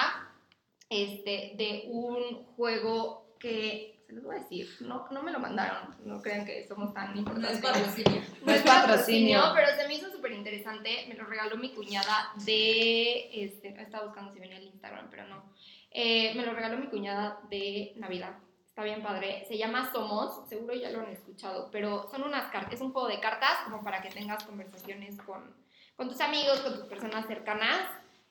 este, de un juego que los voy a decir. No, no me lo mandaron. No crean que somos tan No importantes. es patrocinio. No es patrocinio. pero se me hizo súper interesante. Me lo regaló mi cuñada de. Este, estaba buscando si venía el Instagram, pero no. Eh, me lo regaló mi cuñada de Navidad. Está bien padre. Se llama Somos. Seguro ya lo han escuchado. Pero son unas cartas. Es un juego de cartas como para que tengas conversaciones con, con tus amigos, con tus personas cercanas.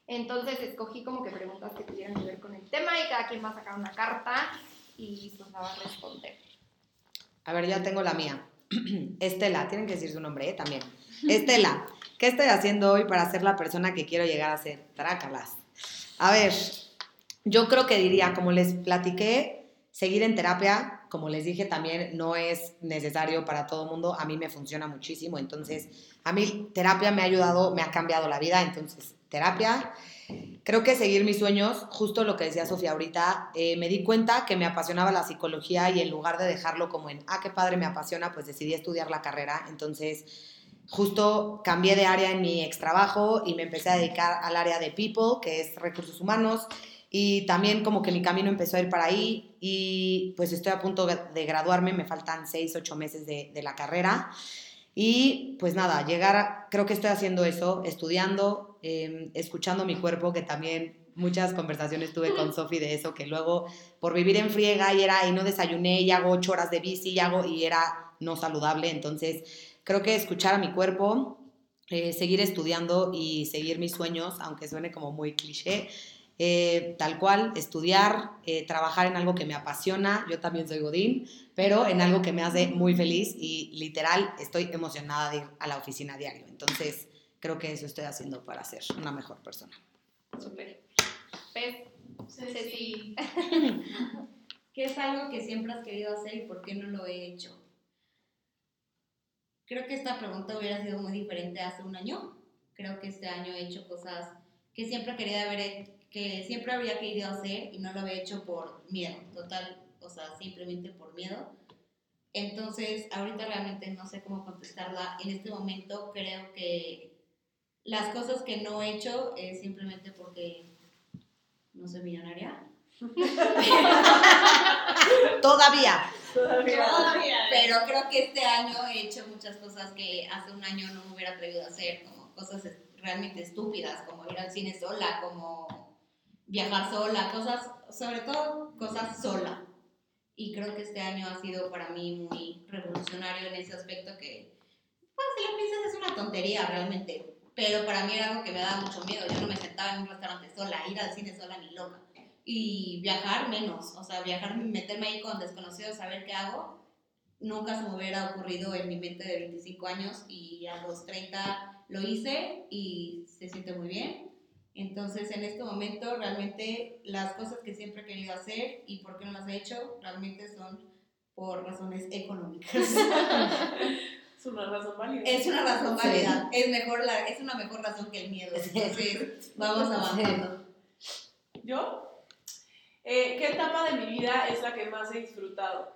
Entonces escogí como que preguntas que tuvieran que ver con el tema y cada quien va a sacar una carta y pues la va a responder. A ver, ya tengo la mía. Estela, tienen que decir su nombre, ¿eh? También. Estela, ¿qué estoy haciendo hoy para ser la persona que quiero llegar a ser? Trácalas. A ver, yo creo que diría, como les platiqué, seguir en terapia, como les dije también, no es necesario para todo el mundo. A mí me funciona muchísimo. Entonces, a mí terapia me ha ayudado, me ha cambiado la vida. Entonces, terapia. Creo que seguir mis sueños, justo lo que decía Sofía ahorita, eh, me di cuenta que me apasionaba la psicología y en lugar de dejarlo como en, ah, qué padre me apasiona, pues decidí estudiar la carrera. Entonces, justo cambié de área en mi ex trabajo y me empecé a dedicar al área de people, que es recursos humanos. Y también como que mi camino empezó a ir para ahí y pues estoy a punto de graduarme, me faltan seis, ocho meses de, de la carrera. Y pues nada, llegar, creo que estoy haciendo eso, estudiando, eh, escuchando mi cuerpo, que también muchas conversaciones tuve con Sofi de eso, que luego por vivir en friega y era y no desayuné y hago ocho horas de bici y hago y era no saludable. Entonces, creo que escuchar a mi cuerpo, eh, seguir estudiando y seguir mis sueños, aunque suene como muy cliché, eh, tal cual, estudiar, eh, trabajar en algo que me apasiona, yo también soy Godín, pero en algo que me hace muy feliz y literal estoy emocionada de ir a la oficina diario. Entonces, creo que eso estoy haciendo para ser una mejor persona. Súper. Pez, Ceci. ¿Qué es algo que siempre has querido hacer y por qué no lo he hecho? Creo que esta pregunta hubiera sido muy diferente hace un año. Creo que este año he hecho cosas que siempre quería haber, que siempre habría querido hacer y no lo había hecho por miedo, total, o sea, simplemente por miedo. Entonces, ahorita realmente no sé cómo contestarla. En este momento creo que las cosas que no he hecho es simplemente porque no soy millonaria. Todavía. Todavía. Pero creo que este año he hecho muchas cosas que hace un año no me hubiera atrevido a hacer, como cosas realmente estúpidas, como ir al cine sola, como viajar sola, cosas, sobre todo cosas sola. Y creo que este año ha sido para mí muy revolucionario en ese aspecto que, pues si lo piensas es una tontería realmente, pero para mí era algo que me daba mucho miedo. Yo no me sentaba en un restaurante sola, ir al cine sola ni loca. Y viajar menos, o sea, viajar, meterme ahí con desconocidos, saber qué hago, nunca se me hubiera ocurrido en mi mente de 25 años y a los 30 lo hice y se siente muy bien. Entonces, en este momento, realmente las cosas que siempre he querido hacer y por qué no las he hecho, realmente son por razones económicas. Es una razón válida. es una razón Sí. válida, es, mejor la, es una mejor razón que el miedo. Entonces, vamos avanzando. ¿Yo? Eh, ¿Qué etapa de mi vida es la que más he disfrutado?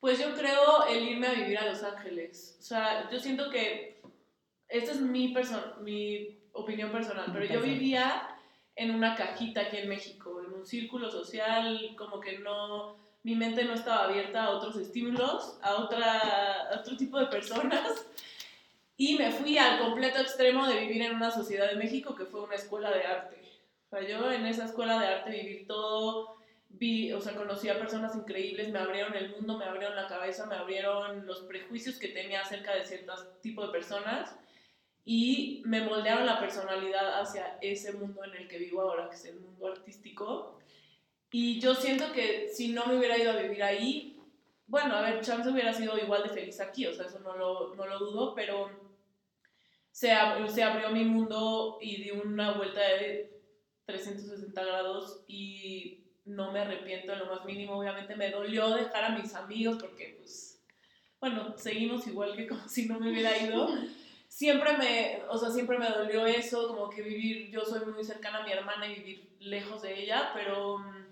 Pues yo creo el irme a vivir a Los Ángeles. O sea, yo siento que esta es mi, perso- mi opinión personal, pero yo vivía en una cajita aquí en México, en un círculo social, como que no, mi mente no estaba abierta a otros estímulos, a, otra, a otro tipo de personas. Y me fui al completo extremo de vivir en una sociedad de México que fue una escuela de arte. O sea, yo en esa escuela de arte viví todo, vi, o sea, conocí a personas increíbles, me abrieron el mundo, me abrieron la cabeza, me abrieron los prejuicios que tenía acerca de ciertos tipos de personas y me moldearon la personalidad hacia ese mundo en el que vivo ahora, que es el mundo artístico. Y yo siento que si no me hubiera ido a vivir ahí, bueno, a ver, chance hubiera sido igual de feliz aquí, o sea, eso no lo, no lo dudo, pero se, ab- se abrió mi mundo y di una vuelta de 360 grados y no me arrepiento en lo más mínimo. Obviamente me dolió dejar a mis amigos porque, pues, bueno, seguimos igual que como si no me hubiera ido. Siempre me, o sea, siempre me dolió eso, como que vivir, yo soy muy cercana a mi hermana y vivir lejos de ella, pero mm,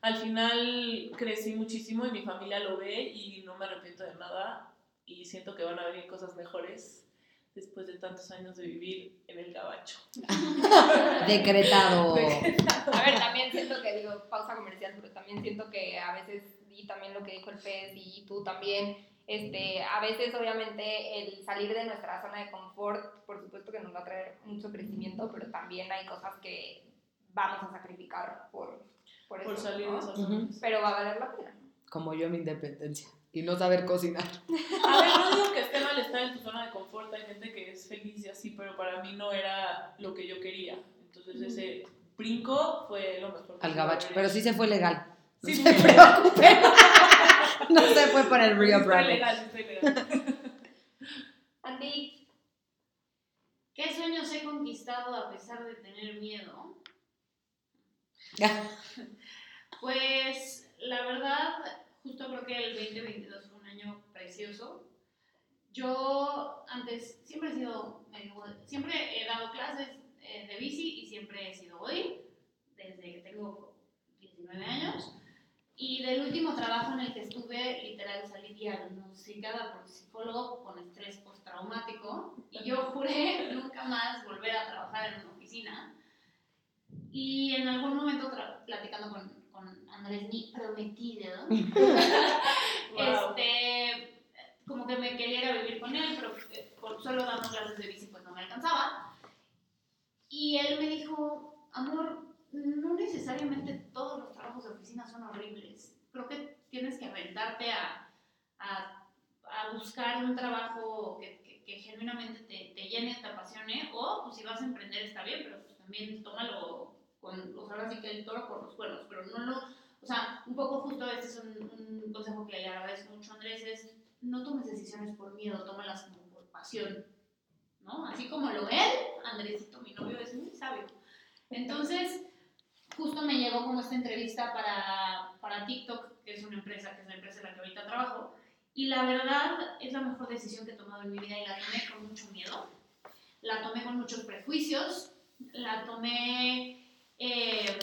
al final crecí muchísimo y mi familia lo ve y no me arrepiento de nada y siento que van a venir cosas mejores después de tantos años de vivir en el gabacho. Decretado. A ver, también siento que, digo, pausa comercial, pero también siento que a veces, y también lo que dijo el pez y tú también, este, a veces obviamente el salir de nuestra zona de confort, por supuesto que nos va a traer mucho crecimiento, pero también hay cosas que vamos a sacrificar por, por eso, Por salir ¿no? de esas Ujú. zonas. Pero va a valer la pena. Como yo mi independencia. Y no saber cocinar. A ver, no digo que esté mal estar en tu zona de confort, hay gente que es feliz y así, pero para mí no era lo que yo quería. Entonces ese brinco fue lo mejor. Al gabacho. Pero sí se fue legal. No Sí, se preocupen. no se fue por el Rio Bravo. legal, está legal. Andy, ¿Qué sueños he conquistado a pesar de tener miedo? Pues la verdad, justo creo que el 2022 fue un año precioso. Yo antes siempre he sido, siempre he dado clases eh, de bici y siempre he sido godín, desde que tengo 19 años. Y del último trabajo en el que estuve, literal salí diagnosticada por psicólogo con estrés postraumático y yo juré nunca más volver a trabajar en una oficina. Y en algún momento, platicando con, con Andrés, mi prometido, Wow. este, como que me quería ir a vivir con él, pero eh, por solo dando clases de bici pues no me alcanzaba. Y él me dijo, amor, no necesariamente todos los trabajos de oficina son horribles. Creo que tienes que aventarte a, a, a buscar un trabajo que, que, que genuinamente te, te, llene, te apasione, o pues, si vas a emprender está bien, pero pues, también tómalo con, o sea, ahora sí que el toro por los cuernos, pero no lo, o sea, un poco justo este es un, un consejo que le agradezco mucho a Andrés, es no tomes decisiones por miedo, tómalas como por pasión, ¿no? Así como lo él, Andresito, mi novio, es muy sabio. Entonces, justo me llegó como esta entrevista para, para TikTok, que es una empresa, que es la empresa en la que ahorita trabajo, y la verdad es la mejor decisión que he tomado en mi vida y la tomé con mucho miedo, la tomé con muchos prejuicios, la tomé, eh,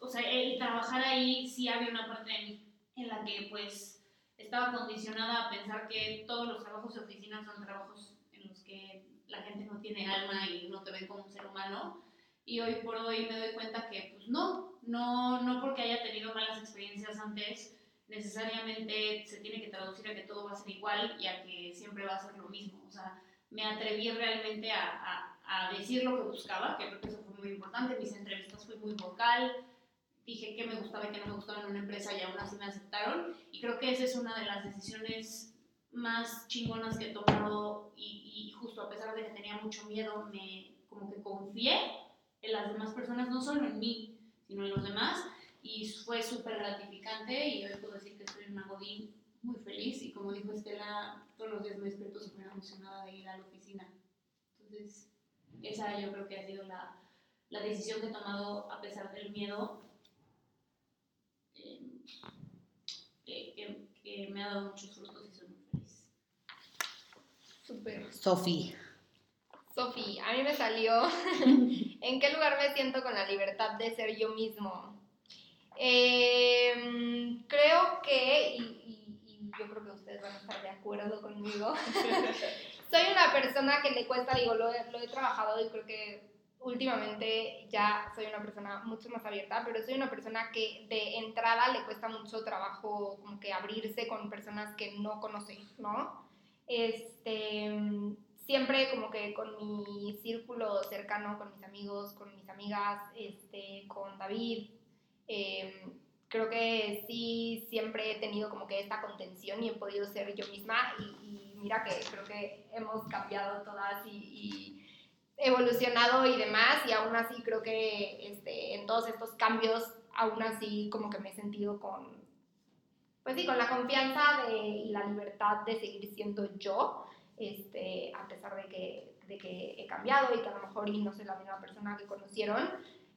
o sea, el trabajar ahí sí había una parte de mí en la que pues estaba condicionada a pensar que todos los trabajos de oficina son trabajos en los que la gente no tiene alma y no te ven como un ser humano. Y hoy por hoy me doy cuenta que pues no, no, no porque haya tenido malas experiencias antes, necesariamente se tiene que traducir a que todo va a ser igual y a que siempre va a ser lo mismo. O sea, me atreví realmente a, a, a decir lo que buscaba, que creo que eso fue muy importante. Mis entrevistas fui muy vocal, dije qué me gustaba y qué no me gustaba en una empresa y aún así me aceptaron. Y creo que esa es una de las decisiones más chingonas que he tomado y, y justo a pesar de que tenía mucho miedo, me como que confié en las demás personas, no solo en mí, sino en los demás. Y fue súper gratificante y hoy puedo decir que estoy en una godín muy feliz y como dijo Estela, todos los días me despierto súper emocionada de ir a la oficina. Entonces, esa yo creo que ha sido la, la decisión que he tomado a pesar del miedo, eh, que, que, que, me ha dado muchos frutos y soy muy feliz. Súper. Sofi. Sofi, a mí me salió ¿En qué lugar me siento con la libertad de ser yo mismo? Eh, creo que, y, y, y, yo creo que ustedes van a estar de acuerdo conmigo, soy una persona que le cuesta, digo, lo, lo he trabajado y creo que últimamente ya soy una persona mucho más abierta, pero soy una persona que de entrada le cuesta mucho trabajo como que abrirse con personas que no conoce, ¿no? Este, siempre como que con mi círculo cercano, con mis amigos, con mis amigas, este, con David, eh, creo que sí siempre he tenido como que esta contención y he podido ser yo misma y, y mira que creo que hemos cambiado todas y, y evolucionado y demás y aún así creo que este, en todos estos cambios aún así como que me he sentido con pues sí, con la confianza de, y la libertad de seguir siendo yo, este, a pesar de que, de que he cambiado y que a lo mejor no soy la misma persona que conocieron.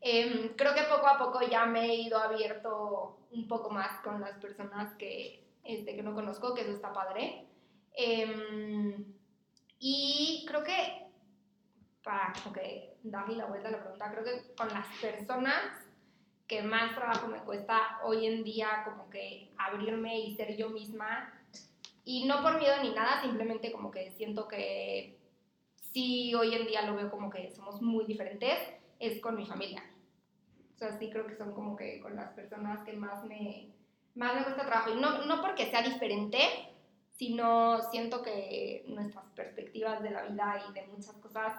Eh, creo que poco a poco ya me he ido abierto un poco más con las personas que, este, que no conozco, que eso está padre. Eh, y creo que para que darle la vuelta a la pregunta, creo que con las personas que más trabajo me cuesta hoy en día como que abrirme y ser yo misma y no por miedo ni nada, simplemente como que siento que sí hoy en día lo veo como que somos muy diferentes, es con mi familia. O sea, sí creo que son como que con las personas que más me, más me cuesta trabajo. Y no, no porque sea diferente, sino siento que nuestras perspectivas de la vida y de muchas cosas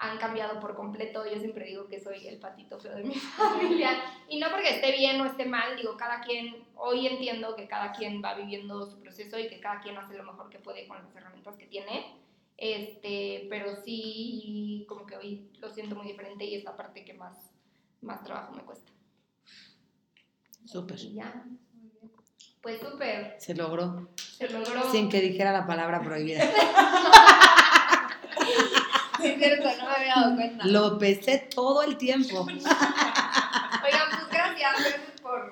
han cambiado por completo. Yo siempre digo que soy el patito feo de mi familia. Y no porque esté bien o esté mal, digo, cada quien, hoy entiendo que cada quien va viviendo su proceso y que cada quien hace lo mejor que puede con las herramientas que tiene. Este, pero sí, como que hoy lo siento muy diferente y es la parte que más, más trabajo me cuesta. Súper. Ya. Pues súper. Se logró. Se logró. Sin que dijera la palabra prohibida. Es cierto, no me había dado cuenta. Lo pesé todo el tiempo. Oigan, pues gracias, gracias por,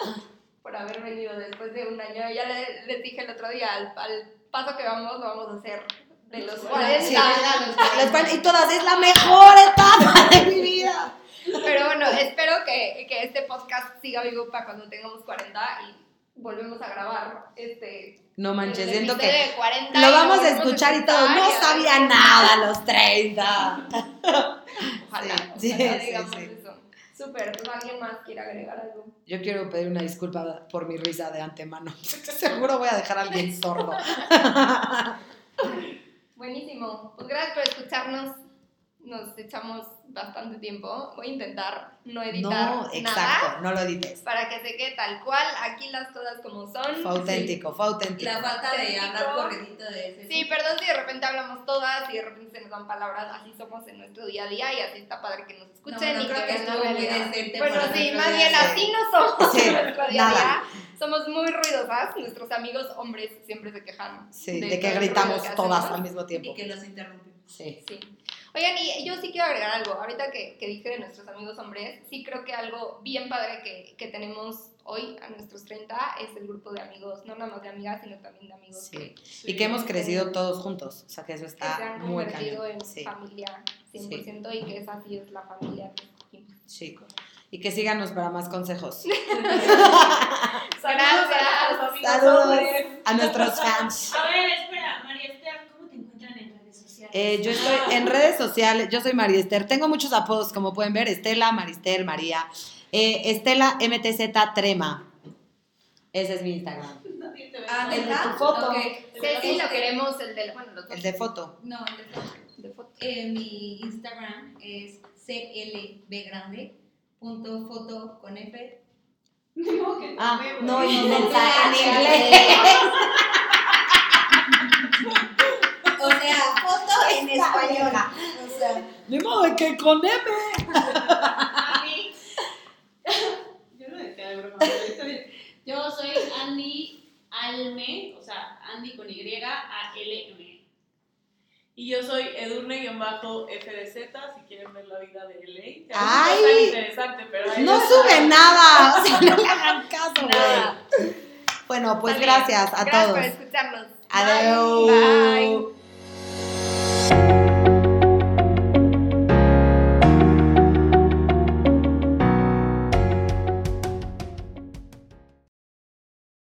por haber venido después de un año. Ya le- les dije el otro día, al, al paso que vamos, lo vamos a hacer de los 40 Sí. a los 40. Las cual- Y todas, es la mejor etapa de mi vida. Pero bueno, espero que, que este podcast siga vivo para cuando tengamos 40 y volvemos a grabar este. No manches, siento que de 40 lo vamos a escuchar y todo. No sabía nada a los 30. Ojalá, Sí, ojalá sí, digamos sí. eso. Súper, pues alguien más quiere agregar algo. Yo quiero pedir una disculpa por mi risa de antemano. Seguro voy a dejar a alguien sordo. Buenísimo. Pues gracias por escucharnos. nos echamos bastante tiempo. Voy a intentar no editar No, nada exacto, no lo edites. para que se quede tal cual. Aquí las cosas como son. Fue auténtico, fue Y auténtico. la falta de andar corridito de ese. Sí, perdón si de repente hablamos todas y de repente se nos dan palabras, así somos en nuestro día a día y así está padre que nos No, escuchen bueno, y creo que que estuvo muy decente Bueno, sí, más bien de así no somos Sí, en nuestro día a nada. día. Somos muy ruidosas, nuestros amigos hombres siempre se quejan. Sí, de, todo que el gritamos que todas al mismo tiempo. Y que los interrumpimos. Sí. Sí. Oigan, y yo sí quiero agregar algo. Ahorita que, que dije de nuestros amigos hombres, sí creo que algo bien padre que, que tenemos hoy a nuestros 30 es el grupo de amigos, no nada más de amigas, sino también de amigos Sí. que, Y que hemos crecido todos juntos. O sea, que eso que se está han muy convertido en Sí, familia 100% y que esa sí es la familia que escogimos. sí. Y que síganos para más consejos. Saludos a nuestros amigos Saludos a nuestros fans. A ver, espera, María Esther, ¿cómo te encuentran en redes sociales? Eh, yo estoy en redes sociales, yo soy María Esther, tengo muchos apodos, como pueden ver, Estela, Marister, María, eh, Estela MTZ Trema. Ese es mi Instagram. Ah, El de tu foto. Sí, sí, lo queremos, el de, bueno, los dos El de foto. No, el de foto. de foto. Eh, mi Instagram es clbgrande.foto con F. Ah, no, en en inglés. Sea, foto en español. O sea, Ni modo de que con M. A mí. Yo no decía de broma, está bien. Yo soy Andy Alme, o sea, Andy con Y, A-L-M. Y yo soy Edurne-FDZ, si quieren ver la vida de LA. ¡Ay! No tan interesante, pero No está. sube nada. O sea, no le hagan caso, güey. Bueno, pues Vale. gracias a Gracias todos. por escucharnos. Adiós. Bye. Bye.